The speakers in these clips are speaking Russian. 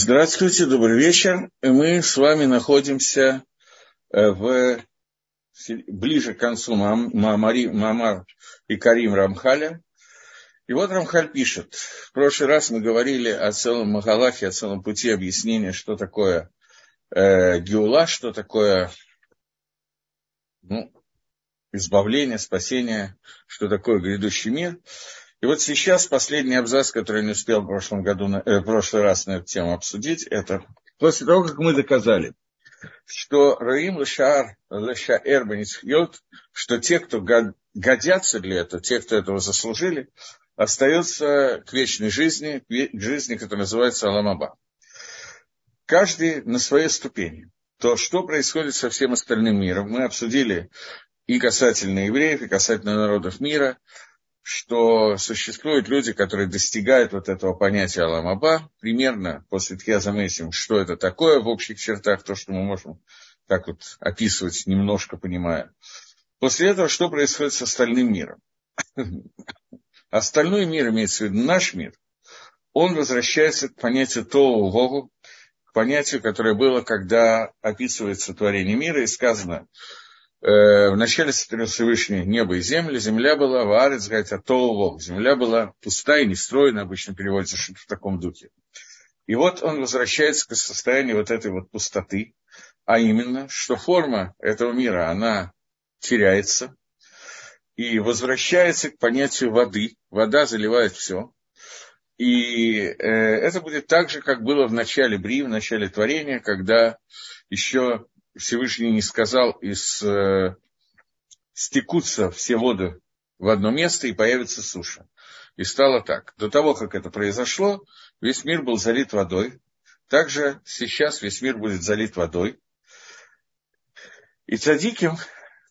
Здравствуйте, добрый вечер. Мы с вами находимся э, в, ближе к концу Мамари, Мамар и Карим Рамхаля. И вот Рамхаль пишет. В прошлый раз мы говорили о целом Магалахе, о целом пути объяснения, что такое э, Геула, что такое ну, избавление, спасение, что такое грядущий мир. И вот сейчас последний абзац, который я не успел в прошлом году, э, в прошлый раз на эту тему обсудить, это после того, как мы доказали, что Раим Лешаар Лешаэр Баницхьот, что те, кто годятся для этого, те, кто этого заслужили, остаются к вечной жизни, к жизни, которая называется Аламаба. Каждый на своей ступени. То, что происходит со всем остальным миром, мы обсудили и касательно евреев, и касательно народов мира, что существуют люди, которые достигают вот этого понятия Аламаба, примерно после Тхиазамесим, что это такое в общих чертах, то, что мы можем так вот описывать, немножко понимая. После этого, что происходит с остальным миром? Остальной мир, имеется в виду наш мир, он возвращается к понятию Тоу Вогу, к понятию, которое было, когда описывается творение мира, и сказано, вначале сотворил Всевышний небо и землю, земля была, варец, говорит, атово, земля была пустая, нестроена, обычно переводится что-то в таком духе. И вот он возвращается к состоянию вот этой вот пустоты, а именно, что форма этого мира, она теряется и возвращается к понятию воды. Вода заливает все. И э, это будет так же, как было в начале Бри, в начале творения, когда еще Всевышний не сказал, из, э, стекутся все воды в одно место и появится суша. И стало так. До того, как это произошло, весь мир был залит водой. Также сейчас весь мир будет залит водой. И цадиким,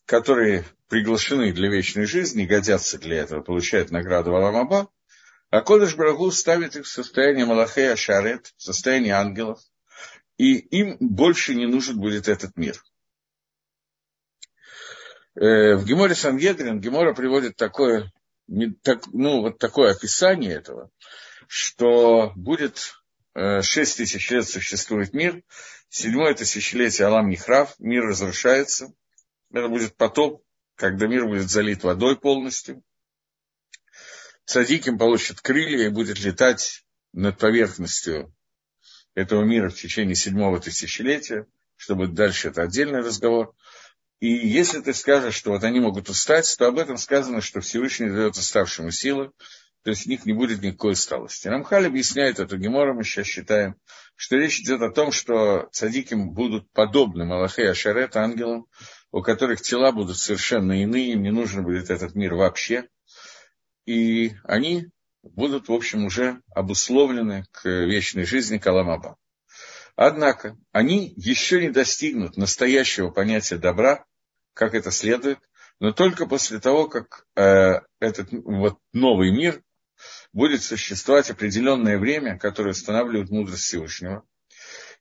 которые приглашены для вечной жизни, годятся для этого, получают награду Аламаба, а Кодыш Брагу ставит их в состояние Малахея Шарет, в состояние ангелов, и им больше не нужен будет этот мир. Э, в Геморе Сангедрин Гемора приводит такое, ну, вот такое описание этого, что будет э, шесть тысяч лет существует мир, седьмое тысячелетие Алам Нихрав, мир разрушается, это будет потоп, когда мир будет залит водой полностью. Садиким получит крылья и будет летать над поверхностью этого мира в течение седьмого тысячелетия, чтобы дальше это отдельный разговор. И если ты скажешь, что вот они могут устать, то об этом сказано, что Всевышний дает уставшему силы, то есть у них не будет никакой усталости. Рамхаль объясняет эту гемору, мы сейчас считаем, что речь идет о том, что цадиким будут подобны Малахе Ашарет, ангелам, у которых тела будут совершенно иные, им не нужен будет этот мир вообще. И они будут, в общем, уже обусловлены к вечной жизни Каламаба. Однако они еще не достигнут настоящего понятия добра, как это следует, но только после того, как э, этот вот новый мир будет существовать определенное время, которое устанавливает мудрость Всевышнего.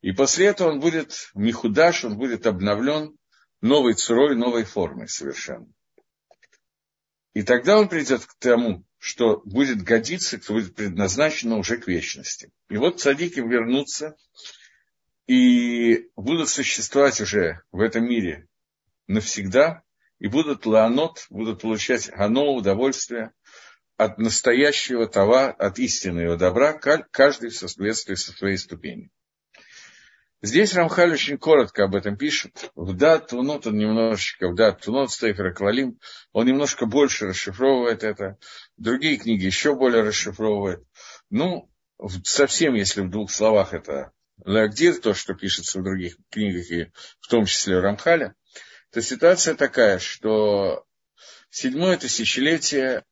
И после этого он будет михудаш, он будет обновлен новой цурой, новой формой совершенно. И тогда он придет к тому, что будет годиться, что будет предназначено уже к вечности. И вот цадики вернутся и будут существовать уже в этом мире навсегда, и будут лаанот, будут получать оно удовольствие от настоящего товара, от истинного добра, каждый в соответствии со своей ступенью. Здесь Рамхаль очень коротко об этом пишет. В дат Тунот он немножечко, в дат Тунот Стейфер Квалим, он немножко больше расшифровывает это. Другие книги еще более расшифровывают. Ну, совсем, если в двух словах это Лагдир, то, что пишется в других книгах, и в том числе в Рамхале, то ситуация такая, что седьмое тысячелетие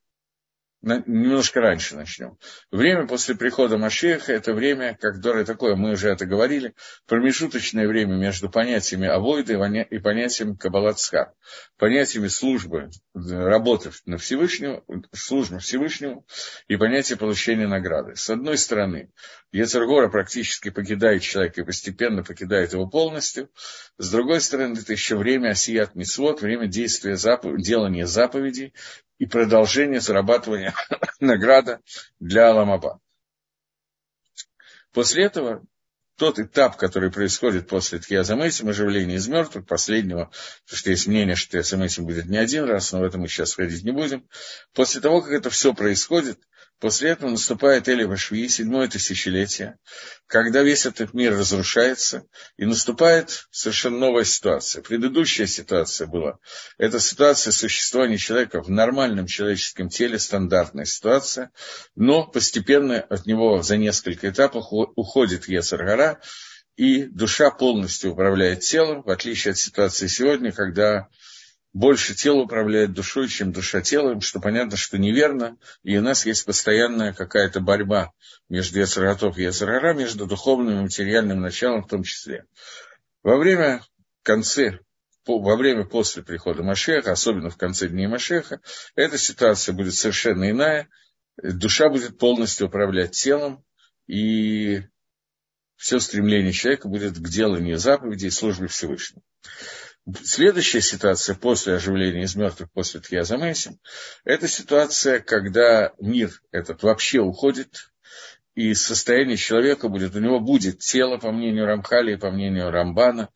немножко раньше начнем. Время после прихода Машеха – это время, которое такое, мы уже это говорили, промежуточное время между понятиями Авойда и понятием Кабалацха, понятиями службы, работы на Всевышнего, службы Всевышнему и понятие получения награды. С одной стороны, Ецергора практически покидает человека и постепенно покидает его полностью. С другой стороны, это еще время Асият Мицвод, время действия, делания заповедей и продолжение зарабатывания награда для Аламаба. После этого тот этап, который происходит после Тхиазамесим, оживления из мертвых, последнего, потому что есть мнение, что Тхиазамесим будет не один раз, но в это мы сейчас ходить не будем. После того, как это все происходит, После этого наступает Эли Вашви, седьмое тысячелетие, когда весь этот мир разрушается, и наступает совершенно новая ситуация. Предыдущая ситуация была, это ситуация существования человека в нормальном человеческом теле, стандартная ситуация, но постепенно от него за несколько этапов уходит Ецаргара, и душа полностью управляет телом, в отличие от ситуации сегодня, когда больше тело управляет душой, чем душа телом, что понятно, что неверно, и у нас есть постоянная какая-то борьба между Яцератов и Яцерара, между духовным и материальным началом в том числе. Во время конце, во время после прихода Машеха, особенно в конце дней Машеха, эта ситуация будет совершенно иная, душа будет полностью управлять телом, и все стремление человека будет к деланию заповедей и службе Всевышнему. Следующая ситуация после оживления из мертвых, после Тхиазамесим, это ситуация, когда мир этот вообще уходит, и состояние человека будет, у него будет тело, по мнению Рамхали и по мнению Рамбана.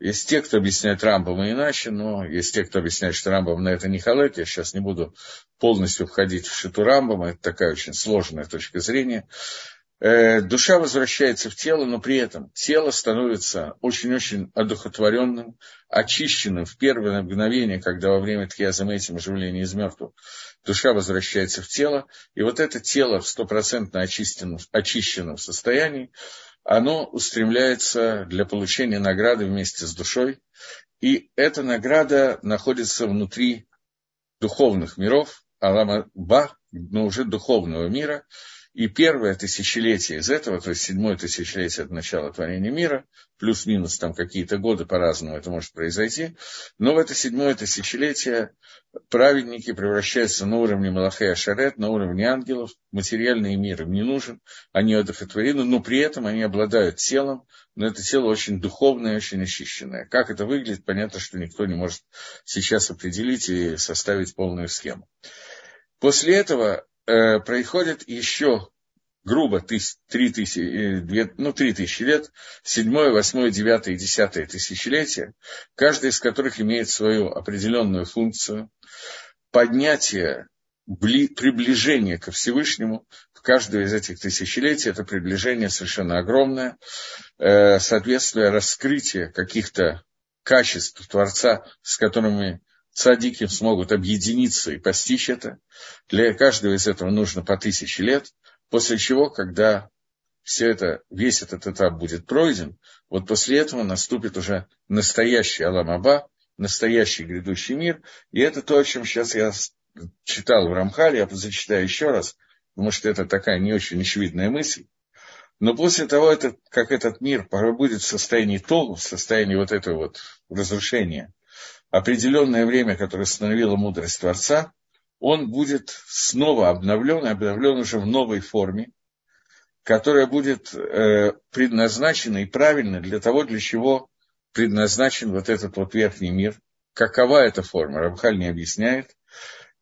Есть те, кто объясняет Рамбама иначе, но есть те, кто объясняет, что Рамбам на это не халет. Я сейчас не буду полностью входить в шиту Рамбама, это такая очень сложная точка зрения. Э, душа возвращается в тело, но при этом тело становится очень-очень одухотворенным, очищенным в первое мгновение, когда во время тхиазаметим оживления из мертвых душа возвращается в тело, и вот это тело в стопроцентно очищенном, очищенном состоянии, оно устремляется для получения награды вместе с душой, и эта награда находится внутри духовных миров, Алама Ба, но уже духовного мира, и первое тысячелетие из этого, то есть седьмое тысячелетие от начала творения мира, плюс-минус там какие-то годы по-разному это может произойти, но в это седьмое тысячелетие праведники превращаются на уровне Малахея Шарет, на уровне ангелов, материальный мир им не нужен, они одухотворены, но при этом они обладают телом, но это тело очень духовное, очень очищенное. Как это выглядит, понятно, что никто не может сейчас определить и составить полную схему. После этого э, происходит еще грубо тысяч, 3 тысячи, 2, ну, 3 тысячи лет, седьмое, восьмое, девятое и десятое тысячелетие, каждое из которых имеет свою определенную функцию, поднятие, бли, приближение ко Всевышнему, в каждое из этих тысячелетий это приближение совершенно огромное, э, соответствие раскрытия каких-то качеств Творца, с которыми цадики смогут объединиться и постичь это. Для каждого из этого нужно по тысяче лет, после чего, когда все это, весь этот этап будет пройден, вот после этого наступит уже настоящий Аламаба, настоящий грядущий мир, и это то, о чем сейчас я читал в Рамхале, я зачитаю еще раз, потому что это такая не очень очевидная мысль. Но после того, как этот мир будет в состоянии тогу, в состоянии вот этого вот разрушения, определенное время, которое установила мудрость Творца, он будет снова обновлен, и обновлен уже в новой форме, которая будет э, предназначена и правильна для того, для чего предназначен вот этот вот верхний мир. Какова эта форма? Рабхаль не объясняет.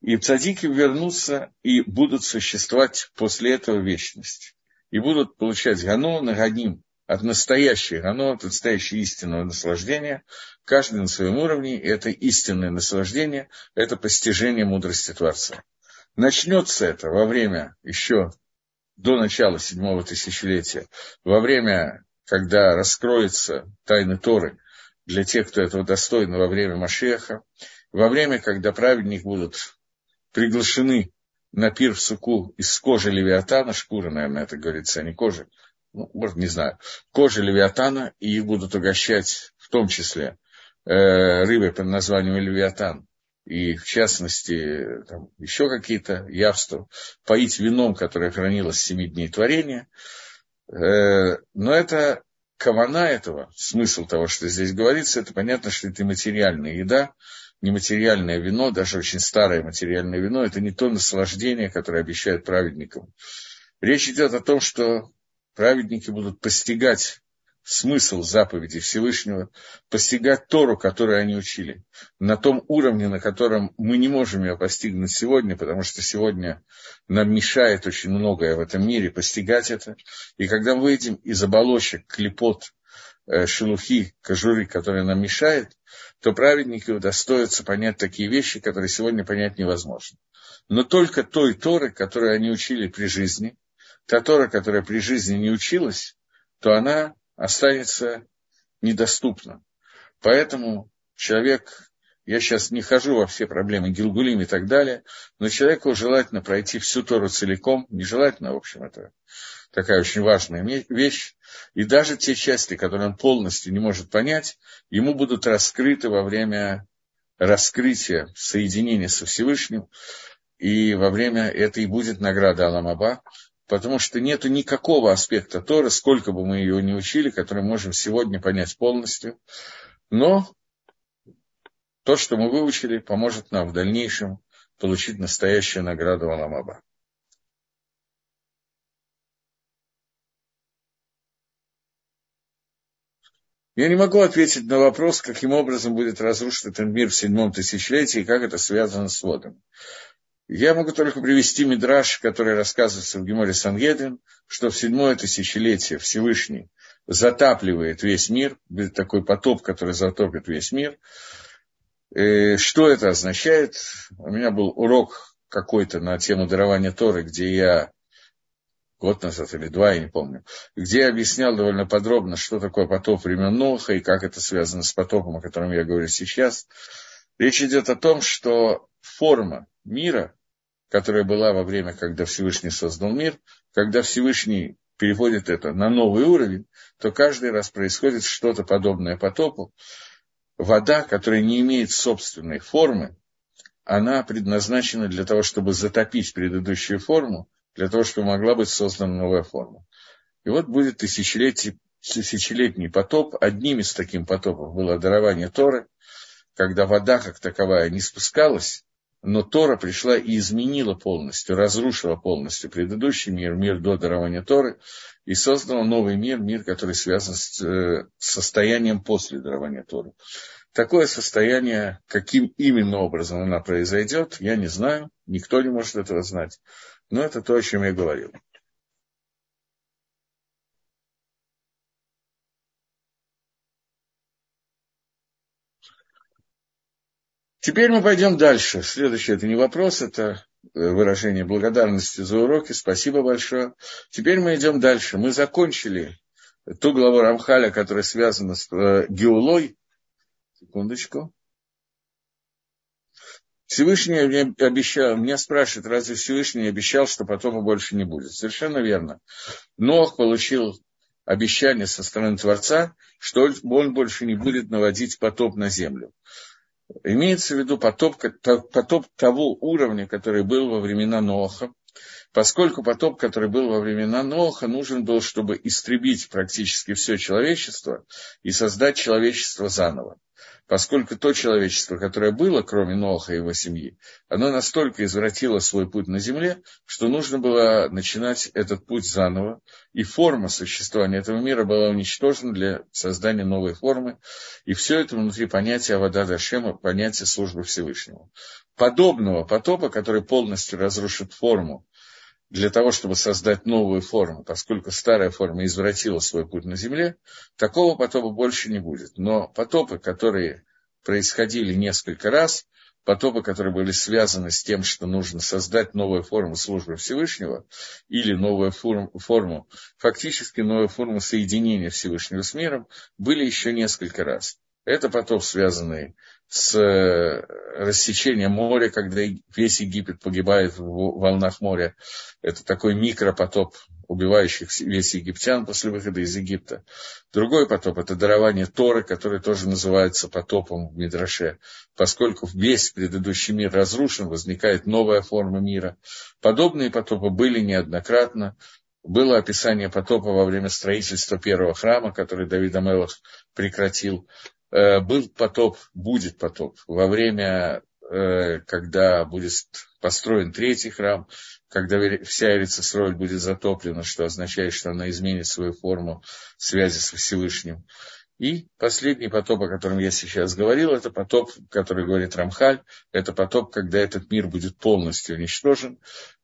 И цадики вернутся и будут существовать после этого вечность. И будут получать гану, нагадим, от настоящего, оно от настоящего истинного наслаждения, каждый на своем уровне, это истинное наслаждение, это постижение мудрости Творца. Начнется это во время еще до начала седьмого тысячелетия, во время, когда раскроется тайны Торы для тех, кто этого достойны во время Машеха, во время, когда праведники будут приглашены на пир в суку из кожи левиатана, шкуры, наверное, это говорится, а не кожи, ну, может, не знаю, кожи левиатана, и их будут угощать в том числе э, рыбой под названием левиатан, и в частности там, еще какие-то явства, поить вином, которое хранилось семи дней творения. Э, но это кавана этого, смысл того, что здесь говорится, это понятно, что это материальная еда, нематериальное вино, даже очень старое материальное вино, это не то наслаждение, которое обещают праведникам. Речь идет о том, что праведники будут постигать смысл заповедей Всевышнего, постигать Тору, которую они учили, на том уровне, на котором мы не можем ее постигнуть сегодня, потому что сегодня нам мешает очень многое в этом мире постигать это. И когда мы выйдем из оболочек, клепот, э, шелухи, кожуры, которые нам мешают, то праведники удостоятся понять такие вещи, которые сегодня понять невозможно. Но только той Торы, которую они учили при жизни, та Тора, которая при жизни не училась, то она останется недоступна. Поэтому человек, я сейчас не хожу во все проблемы Гилгулим и так далее, но человеку желательно пройти всю Тору целиком, нежелательно, в общем, это такая очень важная вещь, и даже те части, которые он полностью не может понять, ему будут раскрыты во время раскрытия, соединения со Всевышним, и во время это и будет награда Аламаба, потому что нет никакого аспекта Торы, сколько бы мы ее ни учили, который можем сегодня понять полностью. Но то, что мы выучили, поможет нам в дальнейшем получить настоящую награду Аламаба. Я не могу ответить на вопрос, каким образом будет разрушен этот мир в седьмом тысячелетии и как это связано с водами. Я могу только привести мидраж, который рассказывается в Геморе Сангедрин, что в седьмое тысячелетие Всевышний затапливает весь мир, будет такой потоп, который затопит весь мир. И э, что это означает? У меня был урок какой-то на тему дарования Торы, где я год назад или два, я не помню, где я объяснял довольно подробно, что такое потоп времен Ноха и как это связано с потопом, о котором я говорю сейчас. Речь идет о том, что форма мира, которая была во время, когда Всевышний создал мир, когда Всевышний переводит это на новый уровень, то каждый раз происходит что-то подобное потопу. Вода, которая не имеет собственной формы, она предназначена для того, чтобы затопить предыдущую форму, для того, чтобы могла быть создана новая форма. И вот будет тысячелетий, тысячелетний потоп. Одним из таких потопов было дарование Торы, когда вода как таковая не спускалась, но Тора пришла и изменила полностью, разрушила полностью предыдущий мир, мир до дарования Торы, и создала новый мир, мир, который связан с э, состоянием после дарования Торы. Такое состояние, каким именно образом оно произойдет, я не знаю, никто не может этого знать. Но это то, о чем я говорил. Теперь мы пойдем дальше. Следующий это не вопрос, это э, выражение благодарности за уроки. Спасибо большое. Теперь мы идем дальше. Мы закончили ту главу Рамхаля, которая связана с э, Геулой. Секундочку. Всевышний мне обещал, меня спрашивает, разве Всевышний обещал, что потопа больше не будет? Совершенно верно. Нох получил обещание со стороны Творца, что он больше не будет наводить потоп на землю. Имеется в виду потоп, потоп того уровня, который был во времена Ноха, поскольку потоп, который был во времена Ноха, нужен был, чтобы истребить практически все человечество и создать человечество заново поскольку то человечество, которое было, кроме Ноха и его семьи, оно настолько извратило свой путь на земле, что нужно было начинать этот путь заново, и форма существования этого мира была уничтожена для создания новой формы, и все это внутри понятия Авада Дашема, понятия службы Всевышнего. Подобного потопа, который полностью разрушит форму для того, чтобы создать новую форму, поскольку старая форма извратила свой путь на Земле, такого потопа больше не будет. Но потопы, которые происходили несколько раз, потопы, которые были связаны с тем, что нужно создать новую форму службы Всевышнего или новую форму, фактически новую форму соединения Всевышнего с миром, были еще несколько раз. Это потоп, связанный с э, рассечением моря, когда весь Египет погибает в волнах моря. Это такой микропотоп, убивающий весь египтян после выхода из Египта. Другой потоп – это дарование Торы, который тоже называется потопом в Мидраше. Поскольку весь предыдущий мир разрушен, возникает новая форма мира. Подобные потопы были неоднократно. Было описание потопа во время строительства первого храма, который Давид Амелах прекратил. Э, был потоп, будет потоп во время, э, когда будет построен третий храм, когда вся Эрицесроль будет затоплена, что означает, что она изменит свою форму связи с Всевышним. И последний потоп, о котором я сейчас говорил, это потоп, который говорит Рамхаль, это потоп, когда этот мир будет полностью уничтожен.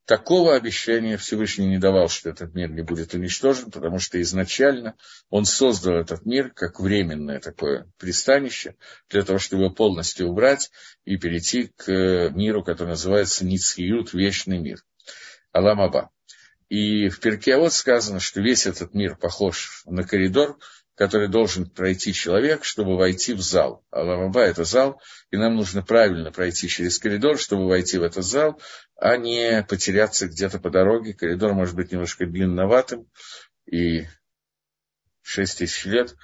Такого обещания Всевышний не давал, что этот мир не будет уничтожен, потому что изначально он создал этот мир как временное такое пристанище, для того, чтобы его полностью убрать и перейти к миру, который называется Ницхиют, вечный мир. Аламаба. И в Перке вот сказано, что весь этот мир похож на коридор, который должен пройти человек, чтобы войти в зал. А ламаба – это зал, и нам нужно правильно пройти через коридор, чтобы войти в этот зал, а не потеряться где-то по дороге. Коридор может быть немножко длинноватым, и 6 тысяч лет,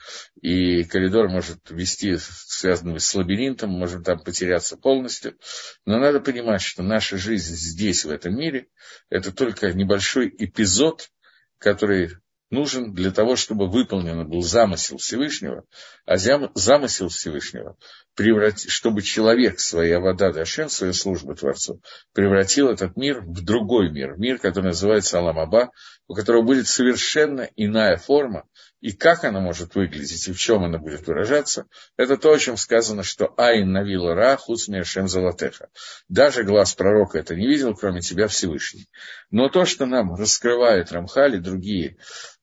и коридор может вести, связанный с лабиринтом, можем там потеряться полностью. Но надо понимать, что наша жизнь здесь, в этом мире, это только небольшой эпизод, который нужен для того, чтобы выполнен был замысел Всевышнего, а замысел Всевышнего, преврати, чтобы человек своей Авада Дашем, свою службу Творцу, превратил этот мир в другой мир, мир, который называется Аламаба, у которого будет совершенно иная форма, и как она может выглядеть, и в чем она будет выражаться, это то, о чем сказано, что Айн навила Ра хуцми Шем Золотеха. Даже глаз пророка это не видел, кроме тебя Всевышний. Но то, что нам раскрывает Рамхали другие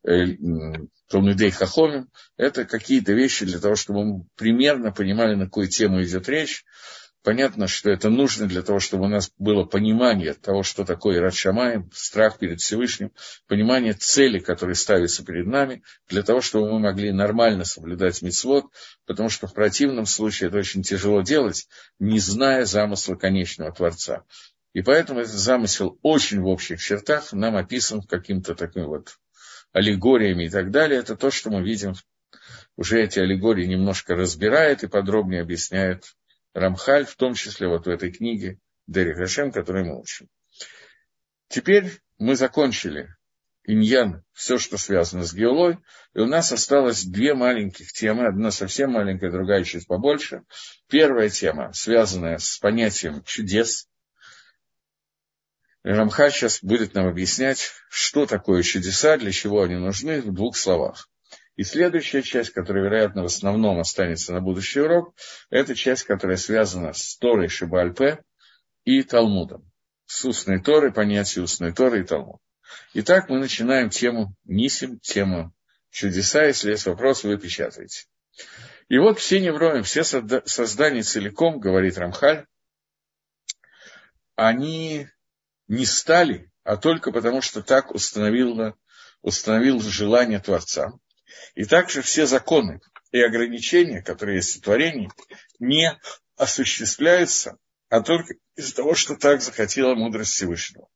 э, Талмидей Хахомим, это какие-то вещи для того, чтобы мы примерно понимали, на какую тему идет речь, Понятно, что это нужно для того, чтобы у нас было понимание того, что такое Радшамаем, страх перед Всевышним, понимание цели, которые ставятся перед нами, для того, чтобы мы могли нормально соблюдать мицвод, потому что в противном случае это очень тяжело делать, не зная замысла конечного Творца. И поэтому этот замысел очень в общих чертах нам описан каким-то таким вот аллегориями и так далее. Это то, что мы видим, уже эти аллегории немножко разбирает и подробнее объясняет Рамхаль, в том числе вот в этой книге Дери Гашем, которую мы учим. Теперь мы закончили иньян, все, что связано с геолой, и у нас осталось две маленьких темы, одна совсем маленькая, другая чуть побольше. Первая тема, связанная с понятием чудес. Рамхаль сейчас будет нам объяснять, что такое чудеса, для чего они нужны, в двух словах. И следующая часть, которая, вероятно, в основном останется на будущий урок, это часть, которая связана с Торой Шибальпе и Талмудом. С устной Торой, понятие устной Торы и Талмуд. Итак, мы начинаем тему Нисим, тему чудеса. Если есть вопрос, вы печатаете. И вот все невроем, все создания целиком, говорит Рамхаль, они не стали, а только потому, что так установило, установил желание Творца. И также все законы и ограничения, которые есть в творении, не осуществляются, а только из-за того, что так захотела мудрость Всевышнего.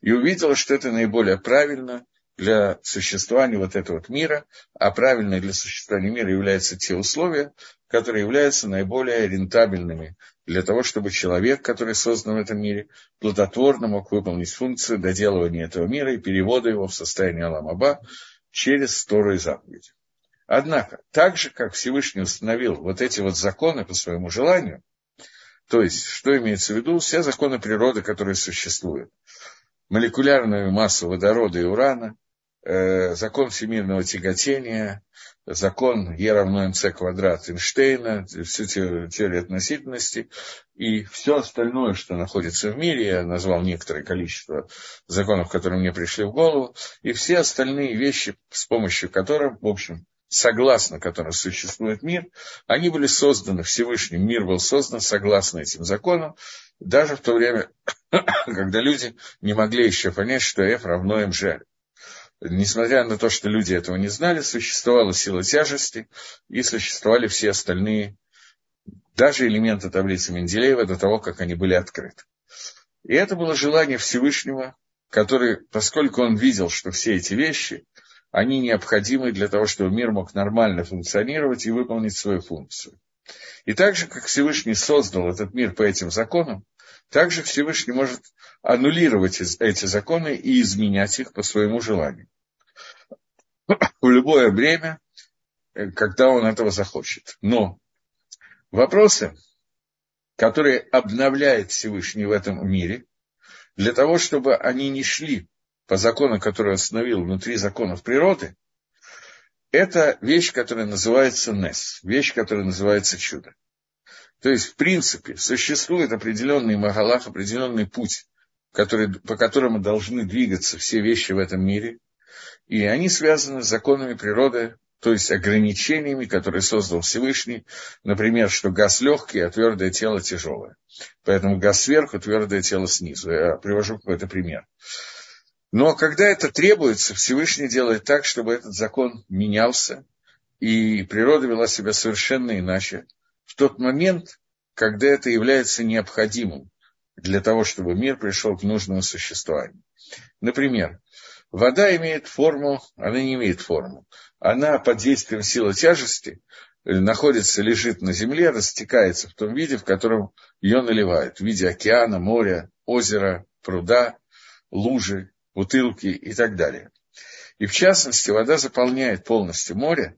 И увидела, что это наиболее правильно для существования вот этого вот мира, а правильно для существования мира являются те условия, которые являются наиболее рентабельными для того, чтобы человек, который создан в этом мире, плодотворно мог выполнить функцию доделывания этого мира и перевода его в состояние Аламаба, через Тору и заповеди. Однако, так же, как Всевышний установил вот эти вот законы по своему желанию, то есть, что имеется в виду, все законы природы, которые существуют, молекулярную массу водорода и урана, закон всемирного тяготения, закон Е равно МЦ квадрат Эйнштейна, всю теорию относительности. И все остальное, что находится в мире, я назвал некоторое количество законов, которые мне пришли в голову, и все остальные вещи, с помощью которых, в общем, согласно которым существует мир, они были созданы Всевышним, мир был создан согласно этим законам, даже в то время, когда люди не могли еще понять, что F равно МЖ несмотря на то, что люди этого не знали, существовала сила тяжести и существовали все остальные, даже элементы таблицы Менделеева до того, как они были открыты. И это было желание Всевышнего, который, поскольку он видел, что все эти вещи, они необходимы для того, чтобы мир мог нормально функционировать и выполнить свою функцию. И так же, как Всевышний создал этот мир по этим законам, также Всевышний может аннулировать эти законы и изменять их по своему желанию. В любое время, э, когда он этого захочет. Но вопросы, которые обновляет Всевышний в этом мире, для того, чтобы они не шли по закону, который установил внутри законов природы, это вещь, которая называется Нес, вещь, которая называется чудо. То есть, в принципе, существует определенный Магалах, определенный путь, который, по которому должны двигаться все вещи в этом мире, и они связаны с законами природы, то есть ограничениями, которые создал Всевышний, например, что газ легкий, а твердое тело тяжелое. Поэтому газ сверху, твердое тело снизу. Я привожу какой-то пример. Но когда это требуется, Всевышний делает так, чтобы этот закон менялся, и природа вела себя совершенно иначе. В тот момент, когда это является необходимым для того, чтобы мир пришел к нужному существованию. Например, вода имеет форму, она не имеет форму. Она под действием силы тяжести находится, лежит на земле, растекается в том виде, в котором ее наливают, в виде океана, моря, озера, пруда, лужи бутылки и так далее. И в частности, вода заполняет полностью море,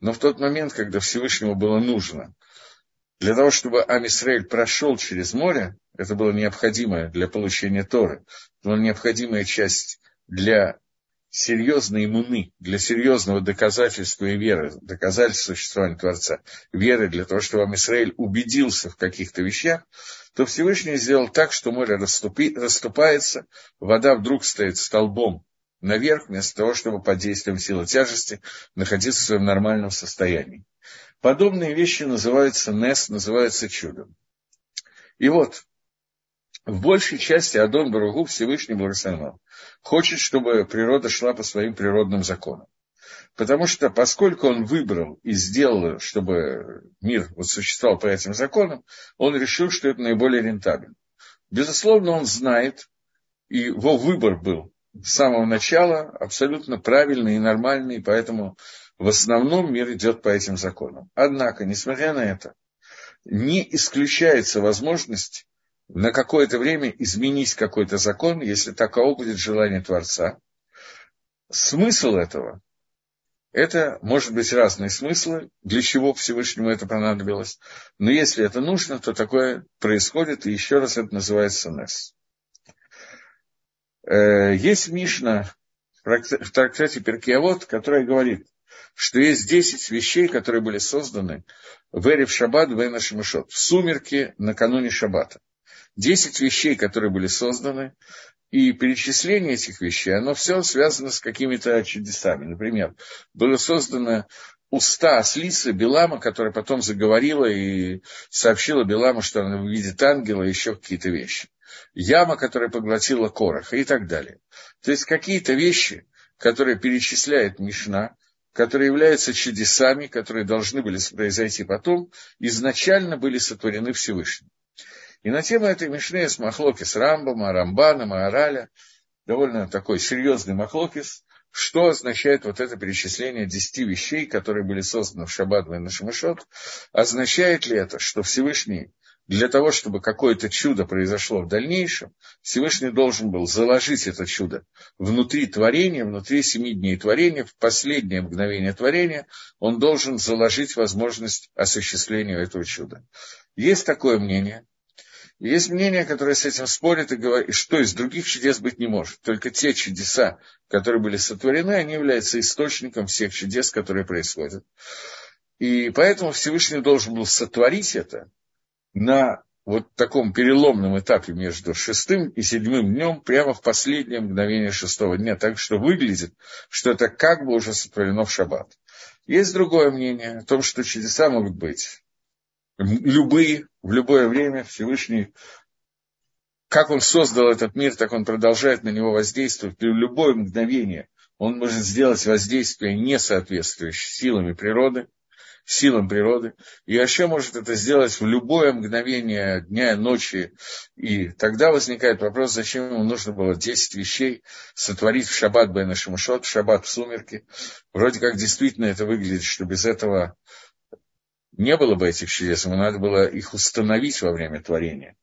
но в тот момент, когда Всевышнему было нужно, для того, чтобы Амисраэль прошел через море, это было необходимое для получения Торы, это была необходимая часть для серьезной иммуны, для серьезного доказательства и веры, доказательства существования Творца, веры для того, чтобы Амисраэль убедился в каких-то вещах, то Всевышний сделал так, что море расступи, расступается, вода вдруг стоит столбом наверх, вместо того, чтобы под действием силы тяжести находиться в своем нормальном состоянии. Подобные вещи называются Нес, называются чудом. И вот, в большей части Адон Баругу Всевышний Благословен хочет, чтобы природа шла по своим природным законам. Потому что, поскольку он выбрал и сделал, чтобы мир вот существовал по этим законам, он решил, что это наиболее рентабельно. Безусловно, он знает, и его выбор был с самого начала абсолютно правильный и нормальный, и поэтому в основном мир идет по этим законам. Однако, несмотря на это, не исключается возможность на какое-то время изменить какой-то закон, если таково будет желание Творца. Смысл этого это может быть разные смыслы, для чего Всевышнему это понадобилось. Но если это нужно, то такое происходит, и еще раз это называется Нес. Э, есть Мишна в трактате Перкиавод, которая говорит, что есть 10 вещей, которые были созданы в Эре в Шаббат, в Шамашот, в сумерки накануне Шаббата. Десять вещей, которые были созданы, и перечисление этих вещей, оно все связано с какими-то чудесами. Например, было создано уста ослицы Белама, которая потом заговорила и сообщила Беламу, что она видит ангела и еще какие-то вещи. Яма, которая поглотила Короха и так далее. То есть какие-то вещи, которые перечисляет Мишна, которые являются чудесами, которые должны были произойти потом, изначально были сотворены Всевышним. И на тему этой Мишны есть Махлокис Рамбама, Рамбана, Маараля, довольно такой серьезный Махлокис, что означает вот это перечисление десяти вещей, которые были созданы в Шаббат на Шамашот? Означает ли это, что Всевышний для того, чтобы какое-то чудо произошло в дальнейшем, Всевышний должен был заложить это чудо внутри творения, внутри семи дней творения, в последнее мгновение творения, он должен заложить возможность осуществления этого чуда. Есть такое мнение, есть мнение, которое с этим спорит и говорит, что из других чудес быть не может. Только те чудеса, которые были сотворены, они являются источником всех чудес, которые происходят. И поэтому Всевышний должен был сотворить это на вот таком переломном этапе между шестым и седьмым днем, прямо в последнее мгновение шестого дня, так что выглядит, что это как бы уже сотворено в шаббат. Есть другое мнение о том, что чудеса могут быть любые, в любое время Всевышний, как он создал этот мир, так он продолжает на него воздействовать. В любое мгновение он может сделать воздействие, не соответствующее силами природы, силам природы. И еще может это сделать в любое мгновение дня и ночи. И тогда возникает вопрос, зачем ему нужно было 10 вещей сотворить в шаббат Бена Шамашот, в шаббат в сумерки. Вроде как действительно это выглядит, что без этого не было бы этих чудес, ему надо было их установить во время творения.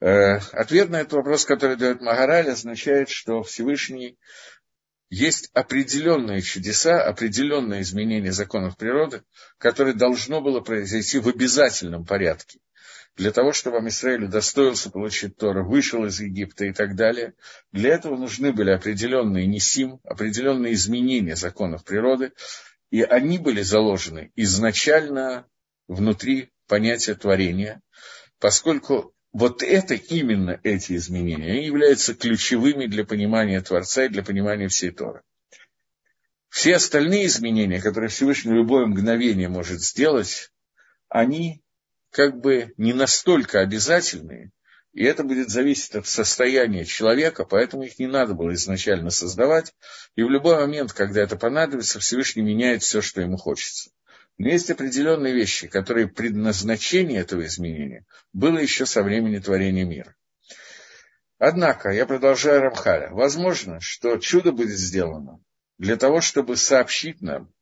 Э, ответ на этот вопрос, который дает Магараль, означает, что Всевышний есть определенные чудеса, определенные изменения законов природы, которые должно было произойти в обязательном порядке. для того, чтобы Амисраиль удостоился получить Тору, вышел из Египта и так далее. Для этого нужны были определенные несим, определенные изменения законов природы, и они были заложены изначально внутри понятия творения, поскольку вот это именно эти изменения, являются ключевыми для понимания Творца и для понимания всей Торы. Все остальные изменения, которые Всевышний в любое мгновение может сделать, они как бы не настолько обязательные, и это будет зависеть от состояния человека, поэтому их не надо было изначально создавать, и в любой момент, когда это понадобится, Всевышний меняет все, что ему хочется. Но есть определенные вещи, которые предназначение этого изменения было еще со времени творения мира. Однако, я продолжаю Рамхаля, возможно, что чудо будет сделано для того, чтобы сообщить нам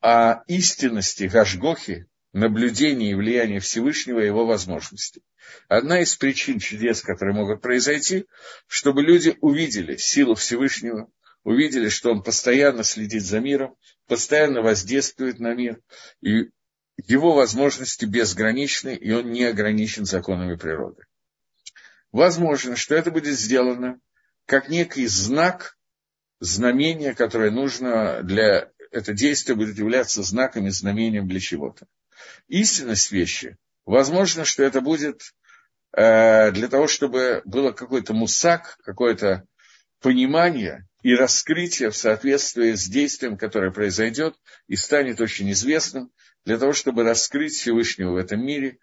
о истинности Гашгохи, наблюдения и влияния Всевышнего и его возможностей. Одна из причин чудес, которые могут произойти, чтобы люди увидели силу Всевышнего, увидели, что он постоянно следит за миром, постоянно воздействует на мир, и его возможности безграничны, и он не ограничен законами природы. Возможно, что это будет сделано как некий знак, знамение, которое нужно для... Это действие будет являться знаком и знамением для чего-то. Истинность вещи. Возможно, что это будет э, для того, чтобы было какой-то мусак, какое-то понимание и раскрытие в соответствии с действием, которое произойдет и станет очень известным, для того, чтобы раскрыть Всевышнего в этом мире,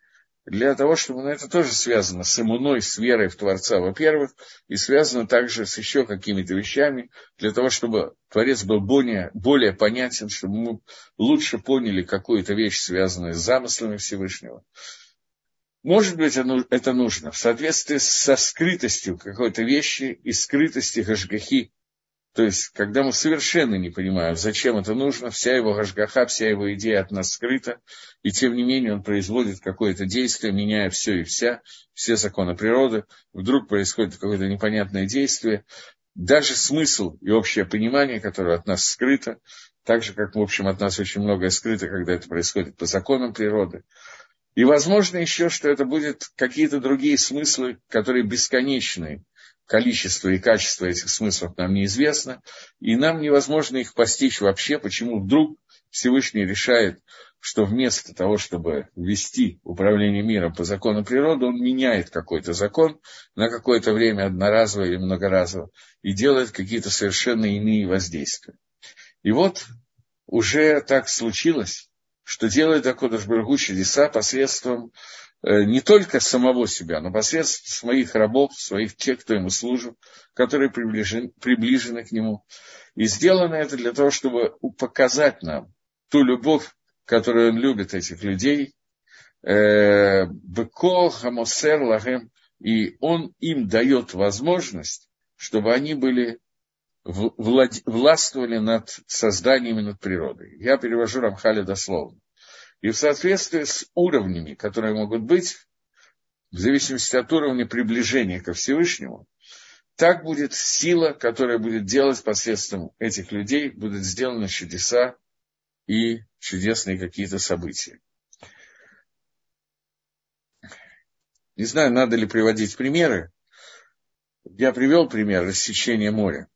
для того, чтобы, ну, это тоже связано с иммуной, с верой в Творца, во-первых, и связано также с еще какими-то вещами, для того, чтобы Творец был более, более понятен, чтобы мы лучше поняли какую-то вещь, связанную с замыслами Всевышнего. Может быть, это нужно в соответствии со скрытостью какой-то вещи и скрытостью Гашгахи. То есть, когда мы совершенно не понимаем, зачем это нужно, вся его Гашгаха, вся его идея от нас скрыта, и тем не менее он производит какое-то действие, меняя все и вся, все законы природы, вдруг происходит какое-то непонятное действие, даже смысл и общее понимание, которое от нас скрыто, так же, как, в общем, от нас очень многое скрыто, когда это происходит по законам природы, и возможно еще, что это будут какие-то другие смыслы, которые бесконечны. Количество и качество этих смыслов нам неизвестно, и нам невозможно их постичь вообще, почему вдруг Всевышний решает, что вместо того, чтобы вести управление миром по закону природы, он меняет какой-то закон на какое-то время одноразово или многоразово и делает какие-то совершенно иные воздействия. И вот уже так случилось, что делает Акодыш Баргу чудеса посредством не только самого себя, но посредством своих рабов, своих тех, кто ему служит, которые приближены, приближены к нему. И сделано это для того, чтобы показать нам ту любовь, которую он любит этих людей, э, Беко, Хамосер, Лагем, и он им дает возможность, чтобы они были властвовали над созданием и над природой. Я перевожу Рамхали дословно. И в соответствии с уровнями, которые могут быть, в зависимости от уровня приближения ко Всевышнему, так будет сила, которая будет делать посредством этих людей, будут сделаны чудеса и чудесные какие-то события. Не знаю, надо ли приводить примеры. Я привел пример рассечения моря.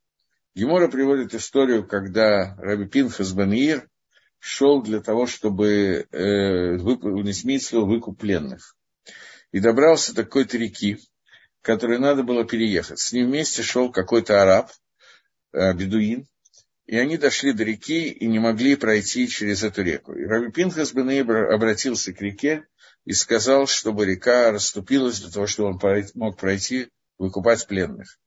Гемора приводит историю, когда Раби Пинхас Баниир шел для того, чтобы э, митсву выкуп пленных. И добрался до какой-то реки, которой надо было переехать. С ним вместе шел какой-то араб, э, бедуин, и они дошли до реки и не могли пройти через эту реку. И Раби Пинхас бен обратился к реке и сказал, чтобы река расступилась для того, чтобы он мог пройти, выкупать пленных.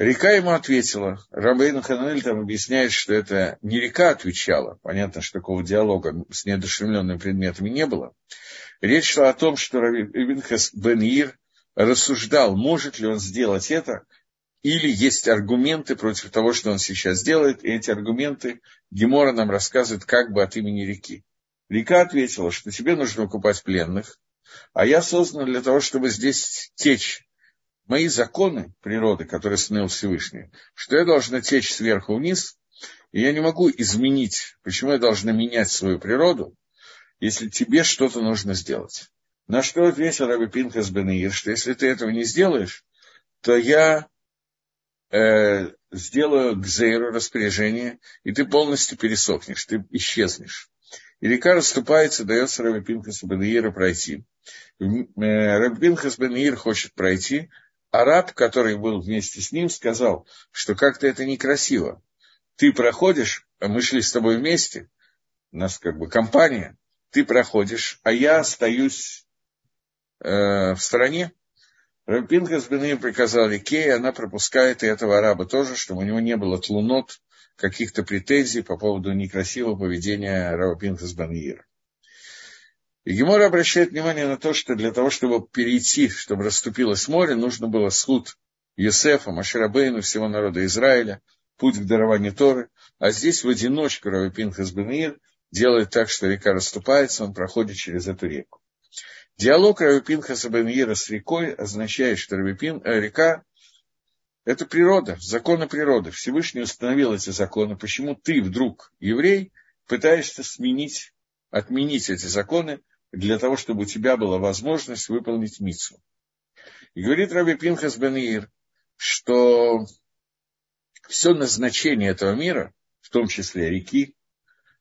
Река ему ответила. Рабейн Ханель там объясняет, что это не река отвечала. Понятно, что такого диалога с неодушевленными предметами не было. Речь шла о том, что Рабин Бен Ир рассуждал, может ли он сделать это, или есть аргументы против того, что он сейчас делает, и эти аргументы Гемора нам рассказывает как бы от имени реки. Река ответила, что тебе нужно купать пленных, а я создан для того, чтобы здесь течь мои законы природы, которые установил Всевышний, что я должна течь сверху вниз, и я не могу изменить, почему я должна менять свою природу, если тебе что-то нужно сделать. На что ответил Раби Пинхас Бенеир, что если ты этого не сделаешь, то я э, сделаю Зейру распоряжение, и ты полностью пересохнешь, ты исчезнешь. И река расступается, дается Раби Пинхасу Бенеира пройти. Э, Раби Пинхас Бенеир хочет пройти, а раб, который был вместе с ним, сказал, что как-то это некрасиво. Ты проходишь, а мы шли с тобой вместе, у нас как бы компания, ты проходишь, а я остаюсь э, в стороне. Рабинхас Беним приказал реке, и она пропускает и этого араба тоже, чтобы у него не было тлунот, каких-то претензий по поводу некрасивого поведения Раба Пинхас Баньира. И Гемора обращает внимание на то, что для того, чтобы перейти, чтобы расступилось море, нужно было сход Юсефа, Маширабейну, всего народа Израиля, путь к дарованию Торы. А здесь в одиночку Раби Пинхас Бенир делает так, что река расступается, он проходит через эту реку. Диалог Раби Пинхаса Бен с рекой означает, что Раби Пин, э, река – это природа, законы природы. Всевышний установил эти законы. Почему ты вдруг, еврей, пытаешься сменить, отменить эти законы для того, чтобы у тебя была возможность выполнить митцву? И говорит Раби Пинхас Бен что все назначение этого мира, в том числе реки,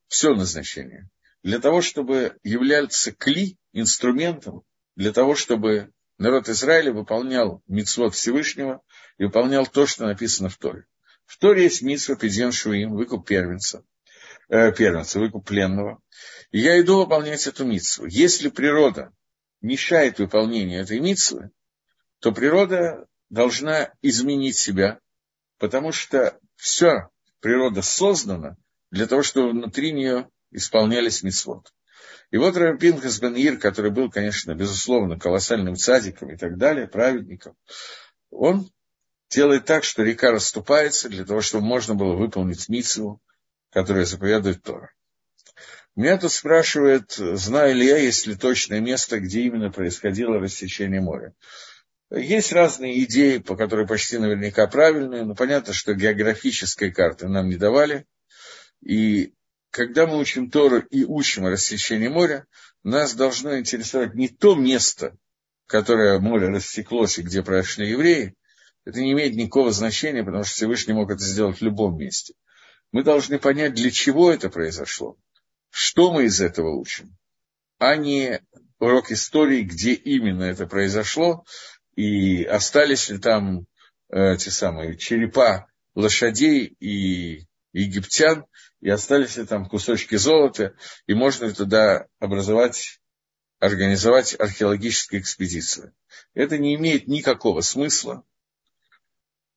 все назначение, для того, чтобы являться кли, инструментом для того, чтобы народ Израиля выполнял митцвот Всевышнего и выполнял то, что написано в Торе. В Торе есть митцва Педен Шуим, выкуп первенца, э, первенца, выкуп пленного. И я иду выполнять эту митцву. Если природа мешает выполнению этой митцвы, то природа должна изменить себя, потому что вся природа создана для того, чтобы внутри нее исполнялись митцвот. И вот Рампинхас бен Ир, который был, конечно, безусловно, колоссальным цадиком и так далее, праведником, он делает так, что река расступается для того, чтобы можно было выполнить миссию, которая заповедует Тора. Меня тут спрашивают, знаю ли я, есть ли точное место, где именно происходило рассечение моря. Есть разные идеи, по которым почти наверняка правильные, но понятно, что географической карты нам не давали. И когда мы учим Тору и учим о моря, нас должно интересовать не то место, которое море рассеклось и где прошли евреи, это не имеет никакого значения, потому что Всевышний мог это сделать в любом месте. Мы должны понять, для чего это произошло, что мы из этого учим, а не урок истории, где именно это произошло, и остались ли там э, те самые черепа лошадей и египтян, и остались ли там кусочки золота, и можно ли туда образовать, организовать археологическую экспедицию. Это не имеет никакого смысла,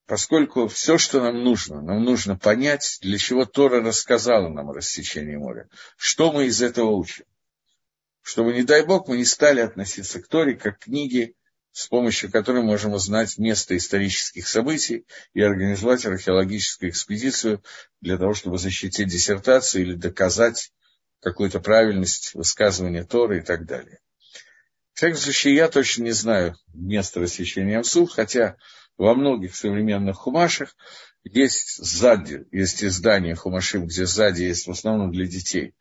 поскольку все, что нам нужно, нам нужно понять, для чего Тора рассказала нам о рассечении моря, что мы из этого учим. Чтобы, не дай Бог, мы не стали относиться к Торе как к книге, с помощью которой можем узнать место исторических событий и организовать археологическую экспедицию для того, чтобы защитить диссертацию или доказать какую-то правильность высказывания Торы и так далее. В всяком случае, я точно не знаю места рассечения Амсуд, хотя во многих современных хумашах есть сзади, есть издание хумашим, где сзади есть в основном для детей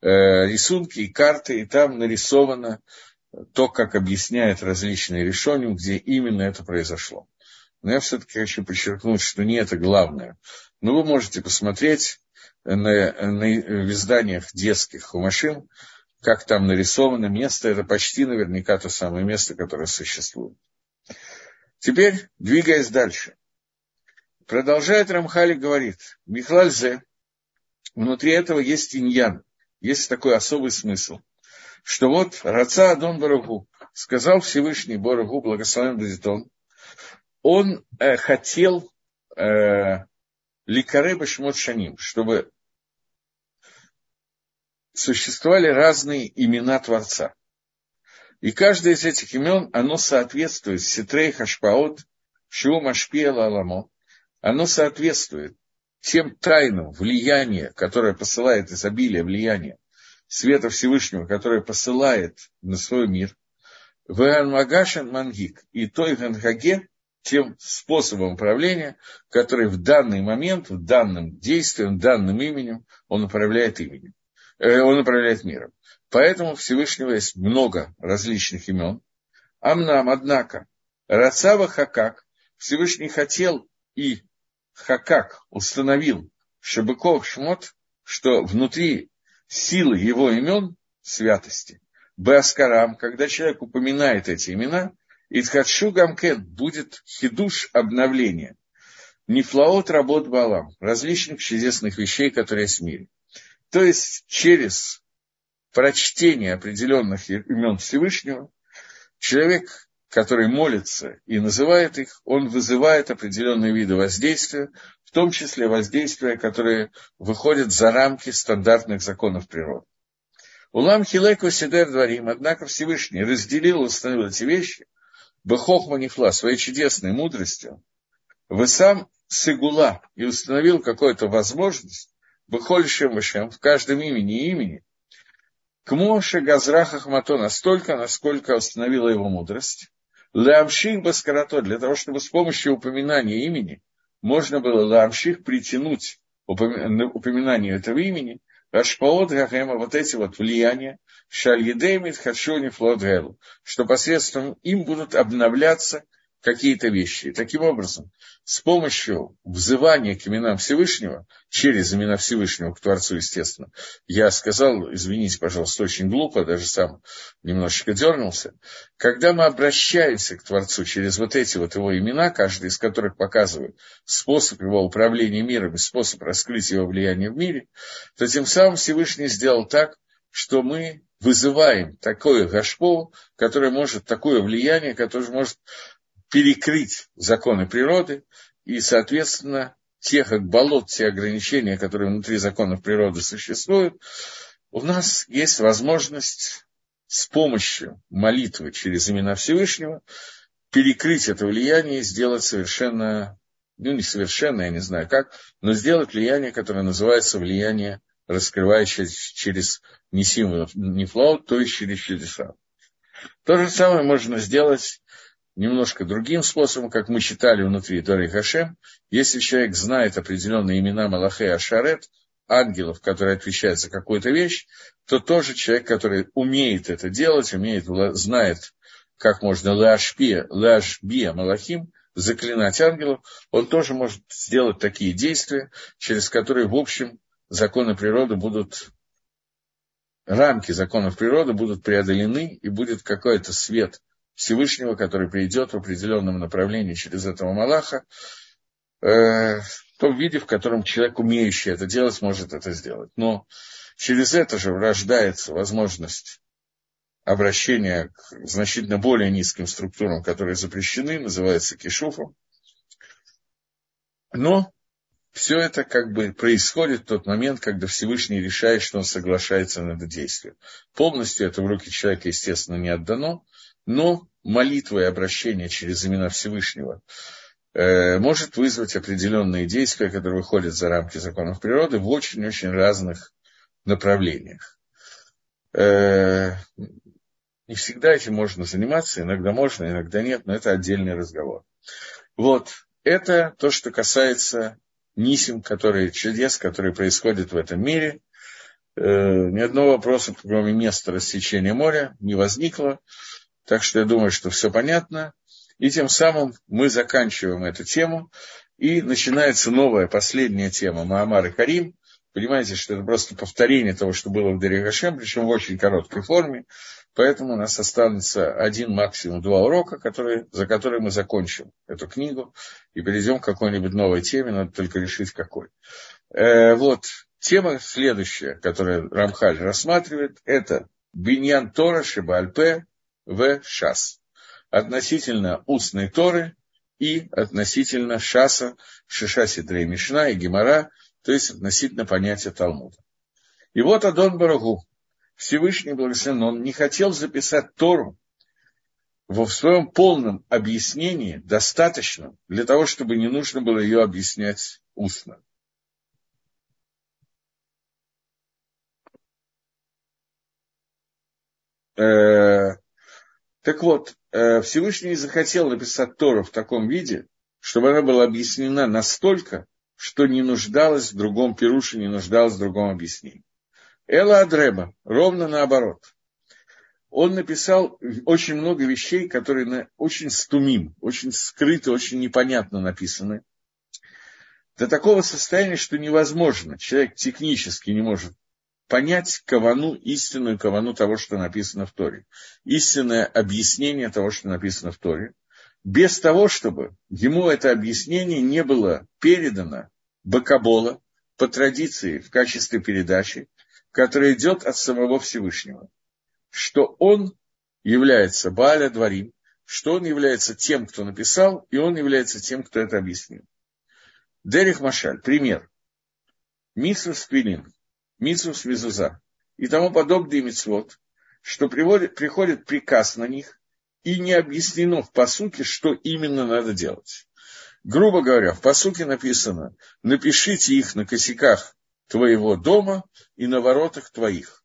э, рисунки и карты, и там нарисовано то, как объясняет различные решения, где именно это произошло. Но я все-таки хочу подчеркнуть, что не это главное. Но вы можете посмотреть на, на, в изданиях детских хумашим, как там нарисовано место, это почти наверняка то самое место, которое существует. Теперь, двигаясь дальше. Продолжает Рамхали, говорит, Михлальзе, внутри этого есть иньян, есть такой особый смысл – что вот Раца Адон Барагу, сказал Всевышний Барагу, благословен будет он, он э, хотел э, Ликареба Шмот Шаним, чтобы существовали разные имена Творца. И каждое из этих имен, оно соответствует Ситрей Хашпаот, Шиу Машпиела Аламо, оно соответствует тем тайнам влияния, которое посылает изобилие влияния света Всевышнего, который посылает на свой мир, Веанмагашан Мангик и той Гангаге, тем способом управления, который в данный момент, в данном действии, в данным именем, он управляет именем. Э, он управляет миром. Поэтому Всевышнего есть много различных имен. Амнам, однако, Рацава Хакак, Всевышний хотел и Хакак установил Шабыков Шмот, что внутри силы его имен святости. Беаскарам, когда человек упоминает эти имена, Итхадшу Гамкет будет хидуш обновления. Нефлаот работ Балам, различных чудесных вещей, которые есть в мире. То есть через прочтение определенных имен Всевышнего, человек, который молится и называет их, он вызывает определенные виды воздействия, в том числе воздействия, которые выходят за рамки стандартных законов природы. Улам Хилеку Сидер Дворим, однако Всевышний разделил и установил эти вещи, Бехох Манифла, своей чудесной мудростью, вы сам Сигула и установил какую-то возможность, Бехоль Шем в каждом имени и имени, к Моше Газраха Хмато настолько, насколько установила его мудрость, Леамших Баскарато, для того, чтобы с помощью упоминания имени можно было Леамших притянуть упоминание этого имени, Рашпаот Гахема, вот эти вот влияния, Шальедеймит Хашуни Флодгелу, что посредством им будут обновляться какие-то вещи. И таким образом, с помощью взывания к именам Всевышнего, через имена Всевышнего к Творцу, естественно, я сказал, извините, пожалуйста, очень глупо, даже сам немножечко дернулся, когда мы обращаемся к Творцу через вот эти вот его имена, каждый из которых показывает способ его управления миром и способ раскрытия его влияния в мире, то тем самым Всевышний сделал так, что мы вызываем такое гашпо, которое может, такое влияние, которое может перекрыть законы природы и, соответственно, тех болот, те ограничения, которые внутри законов природы существуют, у нас есть возможность с помощью молитвы через имена Всевышнего перекрыть это влияние и сделать совершенно, ну не совершенно, я не знаю как, но сделать влияние, которое называется влияние, раскрывающееся через несимую нефлоу, то есть через чудеса. То же самое можно сделать немножко другим способом, как мы читали внутри Торы Хашем. Если человек знает определенные имена Малахе Ашарет, ангелов, которые отвечают за какую-то вещь, то тоже человек, который умеет это делать, умеет, знает, как можно лашпия, лашбия Малахим, заклинать ангелов, он тоже может сделать такие действия, через которые, в общем, законы природы будут, рамки законов природы будут преодолены, и будет какой-то свет – Всевышнего, который придет в определенном направлении через этого Малаха, э, в том виде, в котором человек, умеющий это делать, может это сделать. Но через это же рождается возможность обращения к значительно более низким структурам, которые запрещены, называется кишуфом. Но все это как бы происходит в тот момент, когда Всевышний решает, что он соглашается на это действие. Полностью это в руки человека, естественно, не отдано, но молитва и обращение через имена Всевышнего э, может вызвать определенные действия, которые выходят за рамки законов природы в очень-очень разных направлениях. Э, не всегда этим можно заниматься, иногда можно, иногда нет, но это отдельный разговор. Вот, это то, что касается нисим, которые, чудес, которые происходят в этом мире. Э, ни одного вопроса, кроме места рассечения моря, не возникло. Так что я думаю, что все понятно. И тем самым мы заканчиваем эту тему. И начинается новая, последняя тема Маамар и Карим. Понимаете, что это просто повторение того, что было в Дерегашем, причем в очень короткой форме. Поэтому у нас останется один, максимум два урока, которые, за которые мы закончим эту книгу и перейдем к какой-нибудь новой теме, надо только решить какой. Э, вот, тема следующая, которую Рамхаль рассматривает, это Биньян Тора Шибальпе в Шас. Относительно устной Торы и относительно Шаса, Шиша Сидрей Мишна и Гемора, то есть относительно понятия Талмуда. И вот Адон Барагу, Всевышний Благословен, он не хотел записать Тору в своем полном объяснении достаточно для того, чтобы не нужно было ее объяснять устно. Э, так вот, э, Всевышний захотел написать Тору в таком виде, чтобы она была объяснена настолько, что не нуждалась в другом пируше, не нуждалась в другом объяснении. Эла Адреба, ровно наоборот. Он написал очень много вещей, которые очень стумим, очень скрыты, очень непонятно написаны. До такого состояния, что невозможно, человек технически не может понять кавану, истинную кавану того, что написано в Торе. Истинное объяснение того, что написано в Торе. Без того, чтобы ему это объяснение не было передано Бакабола по традиции в качестве передачи, которая идет от самого Всевышнего. Что он является Бааля Дворим, что он является тем, кто написал, и он является тем, кто это объяснил. Дерих Машаль, пример. Мисус Пилин, Мисус Визуза и тому подобные мицвод, что приводит, приходит приказ на них, и не объяснено в посуке, что именно надо делать. Грубо говоря, в посуке написано, напишите их на косяках твоего дома и на воротах твоих.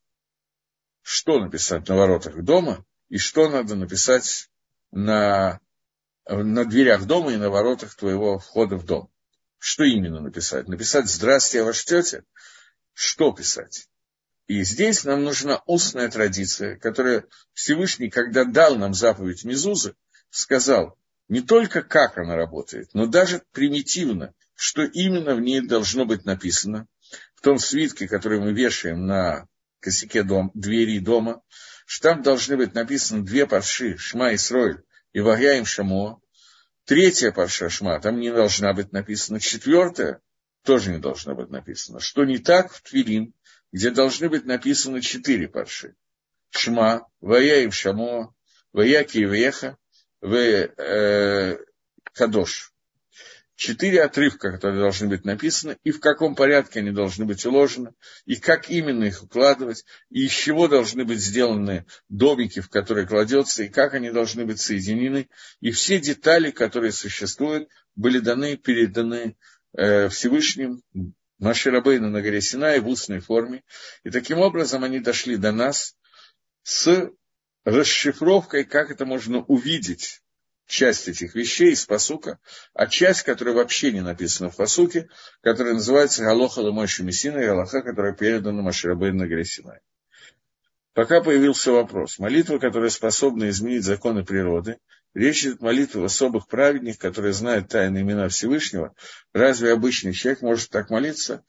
Что написать на воротах дома и что надо написать на, на дверях дома и на воротах твоего входа в дом. Что именно написать? Написать «Здравствуйте, я ваш тетя»? Что писать? И здесь нам нужна устная традиция, которая Всевышний, когда дал нам заповедь Мезузы, сказал не только как она работает, но даже примитивно, что именно в ней должно быть написано, в том свитке, который мы вешаем на косяке дом, двери дома, что там должны быть написаны две парши, Шма и Сройль, и Вагяем Шамо. Третья парша Шма, там не должна быть написана. Четвертая тоже не должна быть написана. Что не так в Твилин, где должны быть написаны четыре парши. Шма, Ваяем Шамо, Ваяки и Веха, В э, Кадош четыре отрывка, которые должны быть написаны, и в каком порядке они должны быть уложены, и как именно их укладывать, и из чего должны быть сделаны домики, в которые кладется, и как они должны быть соединены, и все детали, которые существуют, были даны, переданы э, Всевышним Маширабейну на горе Синай в устной форме, и таким образом они дошли до нас с расшифровкой, как это можно увидеть часть этих вещей из посука, а часть, которая вообще не написана в посуке, которая называется Галоха Ламойши Мессина и Галаха, которая передана Маширабейн на горе Синай. Пока появился вопрос. Молитва, которая способна изменить законы природы, речь идет о молитве особых праведников, которые знают тайны имена Всевышнего. Разве обычный человек может так молиться?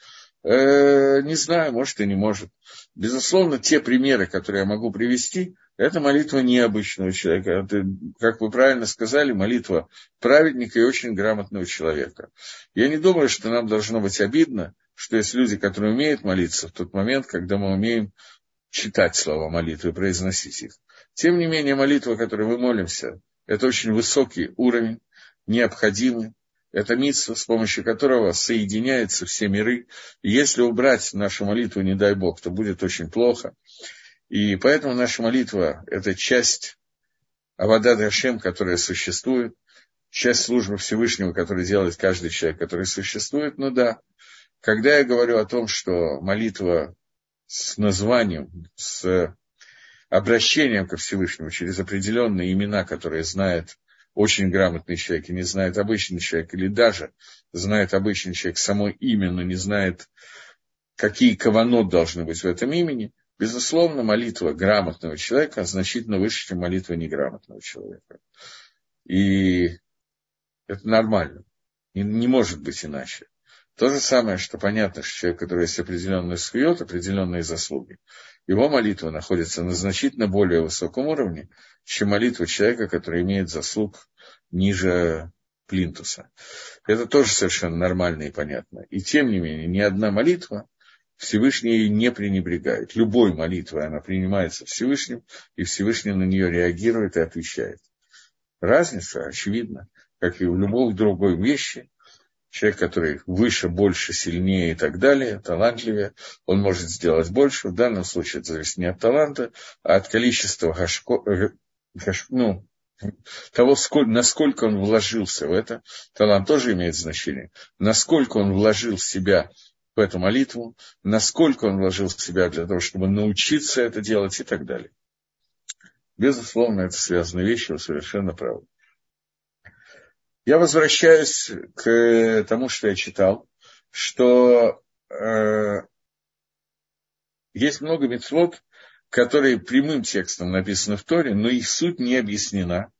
Э, не знаю, может и не может. Безусловно, те примеры, которые я могу привести, это молитва необычного человека. Это, как вы правильно сказали, молитва праведника и очень грамотного человека. Я не думаю, что нам должно быть обидно, что есть люди, которые умеют молиться в тот момент, когда мы умеем читать слова молитвы и произносить их. Тем не менее, молитва, которой мы молимся, это очень высокий уровень, необходимый. Это митсва, с помощью которого соединяются все миры. И если убрать нашу молитву, не дай Бог, то будет очень плохо. И поэтому наша молитва – это часть Авада Дашем, которая существует, часть службы Всевышнего, которую делает каждый человек, который существует. Ну да, когда я говорю о том, что молитва с названием, с обращением ко Всевышнему через определенные имена, которые знает очень грамотный человек и не знает обычный человек, или даже знает обычный человек само имя, но не знает, какие каванот должны быть в этом имени – Безусловно, молитва грамотного человека значительно выше, чем молитва неграмотного человека. И это нормально. Не, не может быть иначе. То же самое, что понятно, что человек, который есть определенный скует, определенные заслуги, его молитва находится на значительно более высоком уровне, чем молитва человека, который имеет заслуг ниже плинтуса. Это тоже совершенно нормально и понятно. И тем не менее, ни одна молитва Всевышний не пренебрегает. Любой молитвой она принимается Всевышним, и Всевышний на нее реагирует и отвечает. Разница очевидна, как и в любой другой вещи. Человек, который выше, больше, сильнее и так далее, талантливее, он может сделать больше. В данном случае это зависит не от таланта, а от количества гашко, гаш, ну, того, сколь, насколько он вложился в это. Талант тоже имеет значение. Насколько он вложил себя в эту молитву, насколько он вложил в себя для того, чтобы научиться это делать и так далее. Безусловно, это связанные вещи, вы совершенно правы. Я возвращаюсь к тому, что я читал, что э, есть много мецвод, которые прямым текстом написаны в Торе, но их суть не объяснена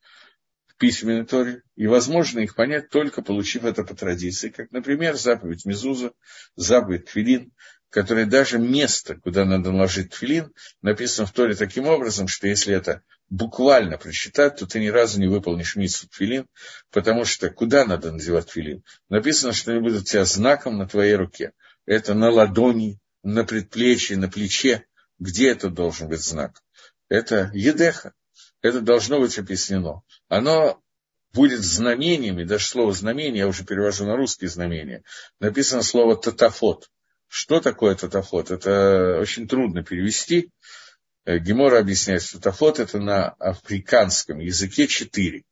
письменной Торе, и возможно их понять только получив это по традиции, как, например, заповедь Мезуза, заповедь Твилин, которая даже место, куда надо наложить Твилин, написано в Торе таким образом, что если это буквально прочитать, то ты ни разу не выполнишь миссу Твилин, потому что куда надо надевать Твилин? Написано, что они будут у тебя знаком на твоей руке. Это на ладони, на предплечье, на плече. Где это должен быть знак? Это едеха. Это должно быть объяснено. Оно будет знамением, и даже слово знамение, я уже перевожу на русский знамение, написано слово татафот. Что такое татафот? Это очень трудно перевести. Э, Гемора объясняет, что татафот это на африканском языке четыре.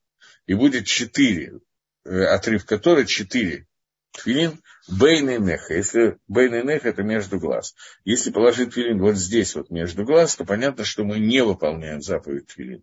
И будет четыре, э, отрывка Торы четыре Твилин бейн и неха. Если бейн и неха, это между глаз. Если положить твилин вот здесь, вот между глаз, то понятно, что мы не выполняем заповедь твилин.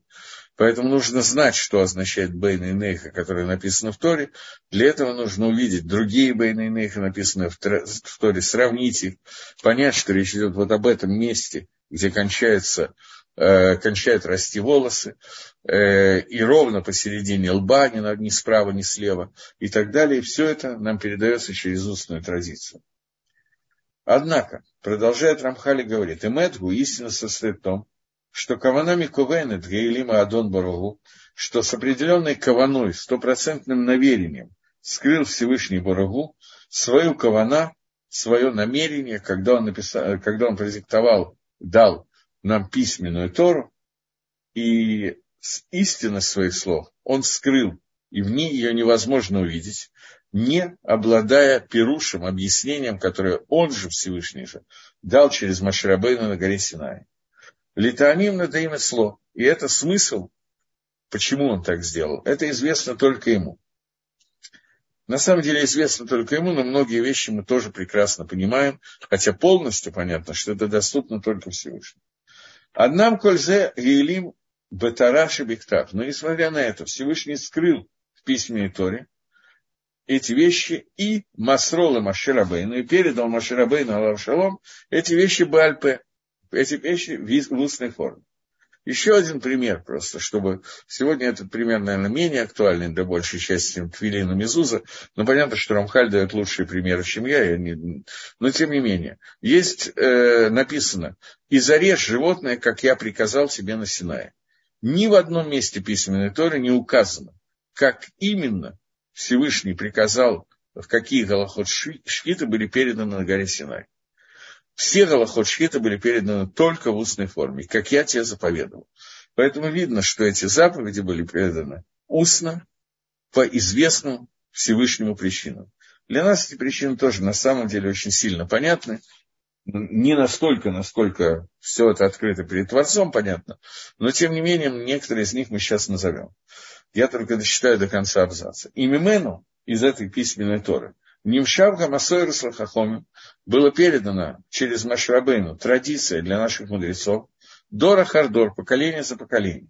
Поэтому нужно знать, что означает бейн и неха, которое написано в Торе. Для этого нужно увидеть другие бейн и неха, написанные в Торе, сравнить их, понять, что речь идет вот об этом месте, где кончается кончают расти волосы, э, и ровно посередине лба, ни, ни справа, ни слева, и так далее. И все это нам передается через устную традицию. Однако, продолжает Рамхали говорит, и Медгу истина состоит в том, что каванами кувенет Гейлима Адон Барагу, что с определенной каваной, стопроцентным наверением скрыл Всевышний Барагу свою кавана, свое намерение, когда он, написал, когда он продиктовал, дал нам письменную Тору, и истинность своих слов он скрыл, и в ней ее невозможно увидеть, не обладая пирушем, объяснением, которое он же, Всевышний же, дал через Маширабейна на горе Синай. Литаамим над имя сло. И это смысл, почему он так сделал, это известно только ему. На самом деле известно только ему, но многие вещи мы тоже прекрасно понимаем, хотя полностью понятно, что это доступно только Всевышнему. Однам кользе гейлим бетараши биктав. Но несмотря на это, Всевышний скрыл в письменной Торе эти вещи и Масрола Маширабейну, и передал Маширабейну Алавшалом эти вещи Бальпе, эти вещи в устной форме. Еще один пример просто, чтобы... Сегодня этот пример, наверное, менее актуальный для большей части, Твилина Мизуза, но понятно, что Рамхаль дает лучшие примеры, чем я, я не... но тем не менее. Есть э, написано, «И зарежь животное, как я приказал тебе на Синае». Ни в одном месте письменной Торы не указано, как именно Всевышний приказал, в какие голоход шхиты были переданы на горе Синай. Все Галахот Шхита были переданы только в устной форме, как я тебе заповедовал. Поэтому видно, что эти заповеди были переданы устно, по известным Всевышнему причинам. Для нас эти причины тоже на самом деле очень сильно понятны. Не настолько, насколько все это открыто перед Творцом, понятно. Но, тем не менее, некоторые из них мы сейчас назовем. Я только дочитаю до конца абзаца. И Мимену из этой письменной Торы – Нимшавга Масойрус Лахахомим было передано через Машрабейну традиция для наших мудрецов, Дора Хардор, поколение за поколением.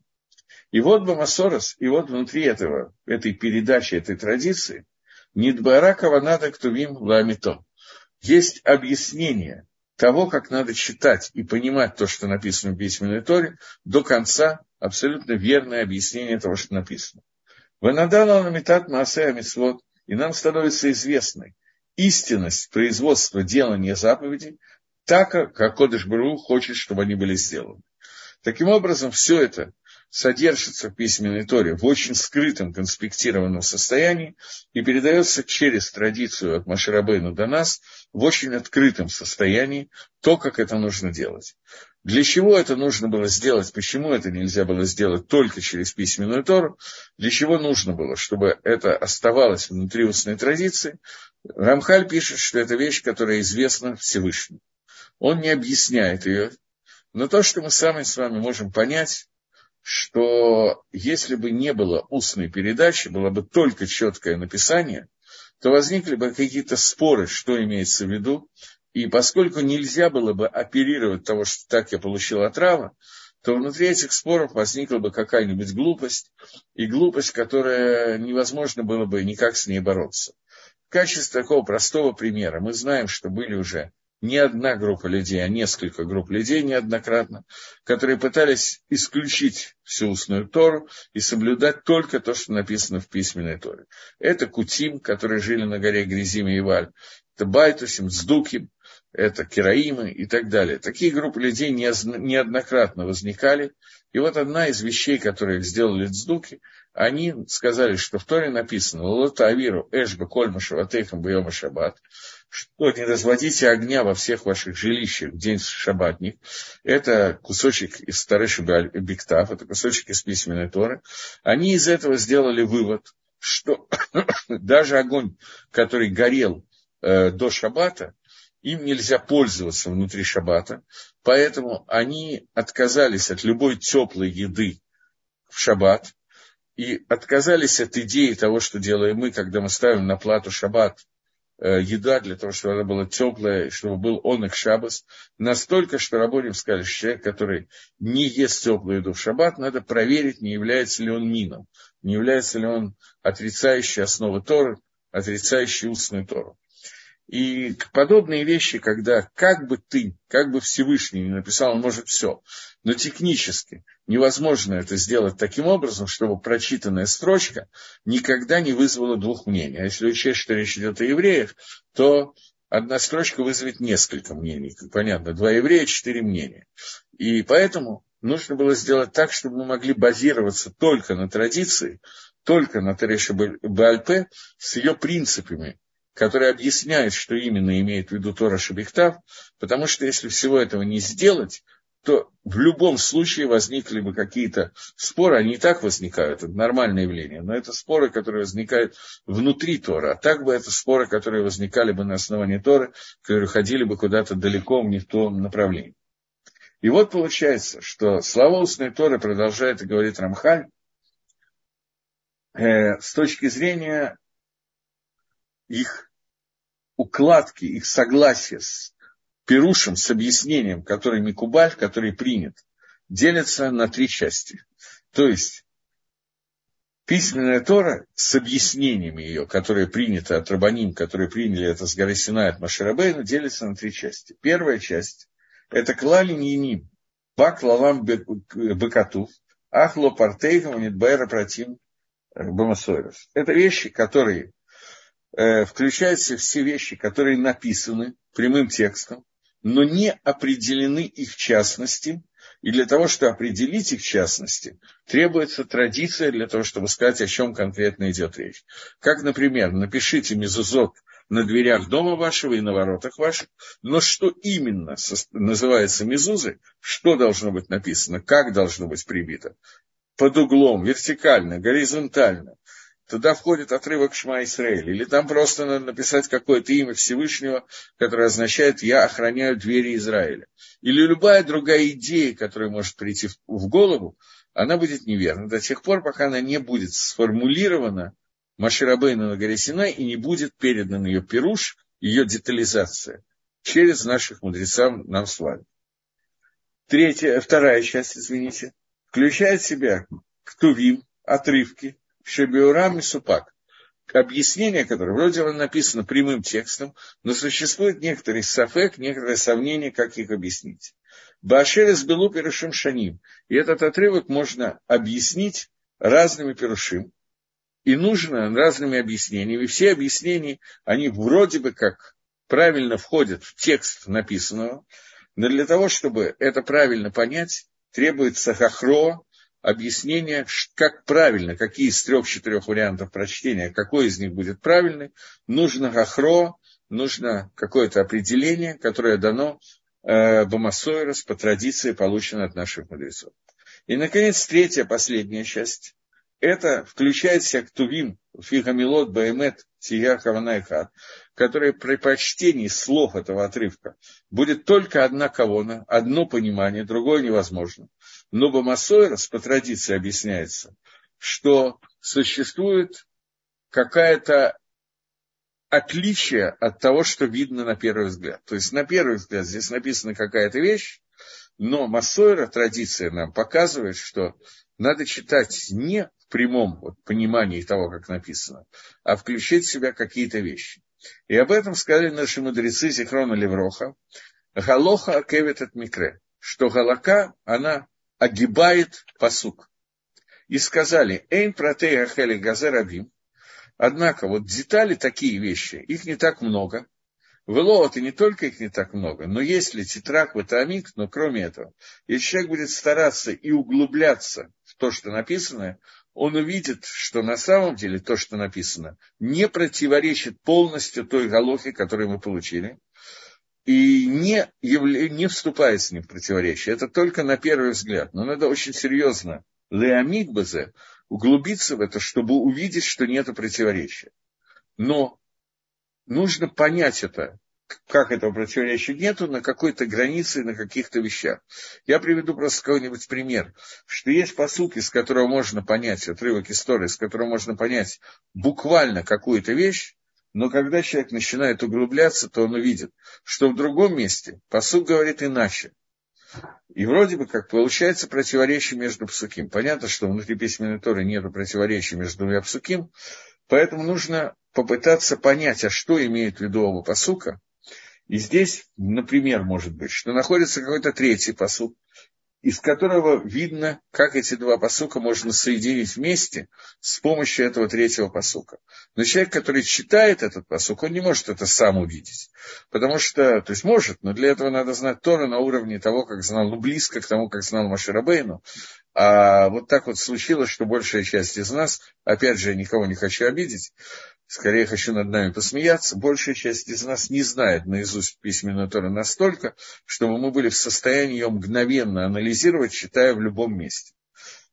И вот Бамасорос, и вот внутри этого, этой передачи, этой традиции, Нидбара Каванада Ктувим Ламито. Есть объяснение того, как надо читать и понимать то, что написано в письменной Торе, до конца абсолютно верное объяснение того, что написано. Ванадала Ламитат Маасея Митсвот, и нам становится известной истинность производства делания заповедей, так, как Кодыш Бару хочет, чтобы они были сделаны. Таким образом, все это содержится в письменной Торе в очень скрытом, конспектированном состоянии и передается через традицию от Маширабейна до нас в очень открытом состоянии то, как это нужно делать. Для чего это нужно было сделать, почему это нельзя было сделать только через письменную Тору, для чего нужно было, чтобы это оставалось внутри устной традиции, Рамхаль пишет, что это вещь, которая известна Всевышнему. Он не объясняет ее, но то, что мы сами с вами можем понять, что если бы не было устной передачи, было бы только четкое написание, то возникли бы какие-то споры, что имеется в виду, и поскольку нельзя было бы оперировать того, что так я получил отрава, то внутри этих споров возникла бы какая-нибудь глупость, и глупость, которая невозможно было бы никак с ней бороться. В качестве такого простого примера мы знаем, что были уже не одна группа людей, а несколько групп людей неоднократно, которые пытались исключить всю устную Тору и соблюдать только то, что написано в письменной Торе. Это Кутим, которые жили на горе Грязим и Иваль, это Байтусим, Сдуким, это Кераимы и так далее. Такие группы людей неоднократно возникали. И вот одна из вещей, которые сделали Цдуки, они сказали, что в Торе написано «Лота Авиру Эшба Кольма Шаватейхам Байома Шаббат», что не разводите огня во всех ваших жилищах в день шаббатник. Это кусочек из Старыши Биктав, это кусочек из письменной Торы. Они из этого сделали вывод, что даже огонь, который горел э, до шаббата, им нельзя пользоваться внутри шаббата, поэтому они отказались от любой теплой еды в шаббат и отказались от идеи того, что делаем мы, когда мы ставим на плату шаббат Э, еда для того, чтобы она была теплая, чтобы был он их шабас, настолько, что рабоним сказали, что человек, который не ест теплую еду в шаббат, надо проверить, не является ли он мином, не является ли он отрицающий основы Торы, отрицающий устную Тору. И подобные вещи, когда как бы ты, как бы Всевышний не написал, он может все, но технически невозможно это сделать таким образом, чтобы прочитанная строчка никогда не вызвала двух мнений. А если учесть, что речь идет о евреях, то одна строчка вызовет несколько мнений. Понятно, два еврея, четыре мнения. И поэтому нужно было сделать так, чтобы мы могли базироваться только на традиции, только на Тереша Бальпе с ее принципами, который объясняет, что именно имеет в виду Тора Шабихтав, потому что если всего этого не сделать, то в любом случае возникли бы какие-то споры, они и так возникают, это нормальное явление, но это споры, которые возникают внутри Тора, а так бы это споры, которые возникали бы на основании Торы, которые ходили бы куда-то далеко не в том направлении. И вот получается, что слова устной Торы продолжает и говорит Рамхаль, э, с точки зрения их укладки, их согласия с Перушем, с объяснением, который Микубаль, который принят, делятся на три части. То есть, письменная Тора с объяснениями ее, которые приняты от Рабаним, которые приняли это с горы Синай от Маширабейна, делится на три части. Первая часть – это клалин яним, бак лалам бекатув, ахло партейхам нидбайра протим бамасойрос. Это вещи, которые э, включают в себя все вещи, которые написаны прямым текстом, но не определены их частности, и для того, чтобы определить их частности, требуется традиция для того, чтобы сказать, о чем конкретно идет речь. Как, например, напишите мезузот на дверях дома вашего и на воротах ваших, но что именно называется мезузы, что должно быть написано, как должно быть прибито, под углом, вертикально, горизонтально, туда входит отрывок Шма Исраэль. Или там просто надо написать какое-то имя Всевышнего, которое означает «я охраняю двери Израиля». Или любая другая идея, которая может прийти в голову, она будет неверна до тех пор, пока она не будет сформулирована Маширабейна на горе Синай и не будет передан ее пируш, ее детализация через наших мудрецов нам с вами. Третья, вторая часть, извините, включает в себя ктувим, отрывки, Шебиурам и Супак. Объяснение, которое вроде бы написано прямым текстом, но существует некоторый сафек, некоторое сомнение, как их объяснить. Башер из Белу Перушим Шаним. И этот отрывок можно объяснить разными перушим. И нужно разными объяснениями. Все объяснения, они вроде бы как правильно входят в текст написанного, но для того, чтобы это правильно понять, требуется хахро, объяснение, как правильно, какие из трех-четырех вариантов прочтения, какой из них будет правильный, нужно гахро, нужно какое-то определение, которое дано э, Бамасойрос по традиции, полученной от наших мудрецов. И, наконец, третья, последняя часть. Это включает в себя Ктувим, Фигамилот, Баэмет, Тия Хаванайхат, которые при прочтении слов этого отрывка будет только одна кавона, одно понимание, другое невозможно. Но Бамасойрос по традиции объясняется, что существует какая-то отличие от того, что видно на первый взгляд. То есть на первый взгляд здесь написана какая-то вещь, но Массойра, традиция нам показывает, что надо читать не в прямом вот, понимании того, как написано, а включить в себя какие-то вещи. И об этом сказали наши мудрецы Зихрона Левроха. Галоха акевит от микре, что галака, она огибает посук. И сказали, эйн протей ахели газер абим. Однако вот детали такие вещи, их не так много. В и не только их не так много, но если тетрак в но кроме этого, если человек будет стараться и углубляться в то, что написано, он увидит, что на самом деле то, что написано, не противоречит полностью той галохе, которую мы получили, и не, явля... не вступает с ним в противоречие. Это только на первый взгляд. Но надо очень серьезно, леомид базе, углубиться в это, чтобы увидеть, что нет противоречия. Но нужно понять это, как этого противоречия нету, на какой-то границе, на каких-то вещах. Я приведу просто какой-нибудь пример, что есть посылки, с которого можно понять, отрывок истории, с которого можно понять буквально какую-то вещь, но когда человек начинает углубляться, то он увидит, что в другом месте посуд говорит иначе. И вроде бы как получается противоречие между псуким. Понятно, что внутри письменной торы нет противоречия между двумя псуким, поэтому нужно попытаться понять, а что имеет в виду оба посука. И здесь, например, может быть, что находится какой-то третий посук, из которого видно, как эти два посука можно соединить вместе с помощью этого третьего посука. Но человек, который читает этот посук, он не может это сам увидеть. Потому что, то есть может, но для этого надо знать Тора на уровне того, как знал, ну, близко к тому, как знал Маширабейну. А вот так вот случилось, что большая часть из нас, опять же, я никого не хочу обидеть, скорее хочу над нами посмеяться, большая часть из нас не знает наизусть письменную Тору настолько, чтобы мы были в состоянии ее мгновенно анализировать, читая в любом месте.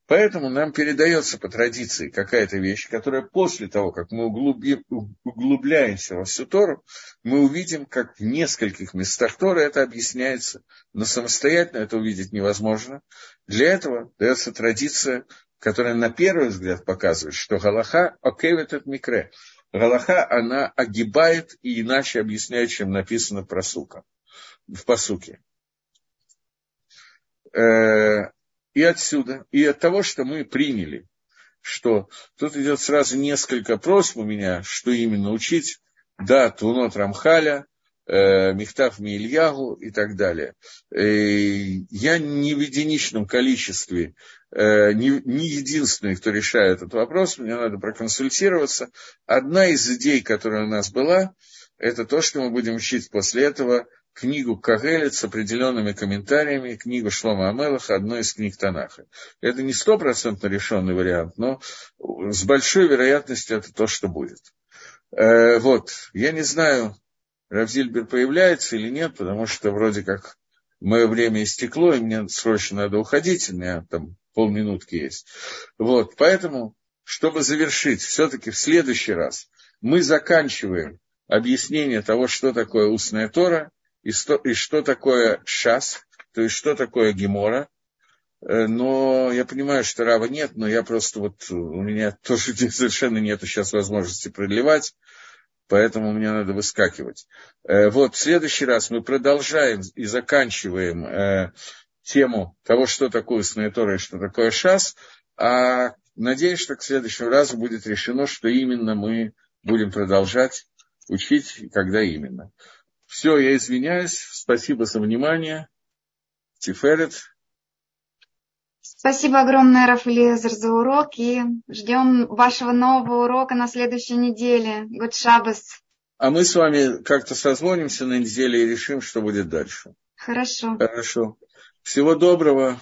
Поэтому нам передается по традиции какая-то вещь, которая после того, как мы углубим, углубляемся во всю Тору, мы увидим, как в нескольких местах Торы это объясняется, но самостоятельно это увидеть невозможно. Для этого дается традиция, которая на первый взгляд показывает, что Галаха окевит от микре, Галаха, она огибает и иначе объясняет, чем написано про сука, в посуке. Э, и отсюда, и от того, что мы приняли, что тут идет сразу несколько просьб у меня, что именно учить, да, Тунот Рамхаля, э, Михтав Мильягу и так далее. Э, я не в единичном количестве не, не единственный, кто решает этот вопрос, мне надо проконсультироваться. Одна из идей, которая у нас была, это то, что мы будем учить после этого книгу Кагелет с определенными комментариями, книгу Шлома Амелаха, одной из книг Танаха. Это не стопроцентно решенный вариант, но с большой вероятностью это то, что будет. Э, вот, я не знаю, Равзильбер появляется или нет, потому что вроде как мое время истекло, и мне срочно надо уходить, у меня там полминутки есть. Вот, поэтому, чтобы завершить, все-таки в следующий раз мы заканчиваем объяснение того, что такое устная Тора и что, и что такое шас, то есть что такое гемора. Э, но я понимаю, что Рава нет, но я просто вот, у меня тоже совершенно нет сейчас возможности продлевать, поэтому мне надо выскакивать. Э, вот, в следующий раз мы продолжаем и заканчиваем э, тему того, что такое устная Тора и что такое шас, а надеюсь, что к следующему разу будет решено, что именно мы будем продолжать учить и когда именно. Все, я извиняюсь. Спасибо за внимание. Тиферет. Спасибо огромное, Рафаэлезер, за урок. И ждем вашего нового урока на следующей неделе. Год Шабас. А мы с вами как-то созвонимся на неделе и решим, что будет дальше. Хорошо. Хорошо. Всего доброго.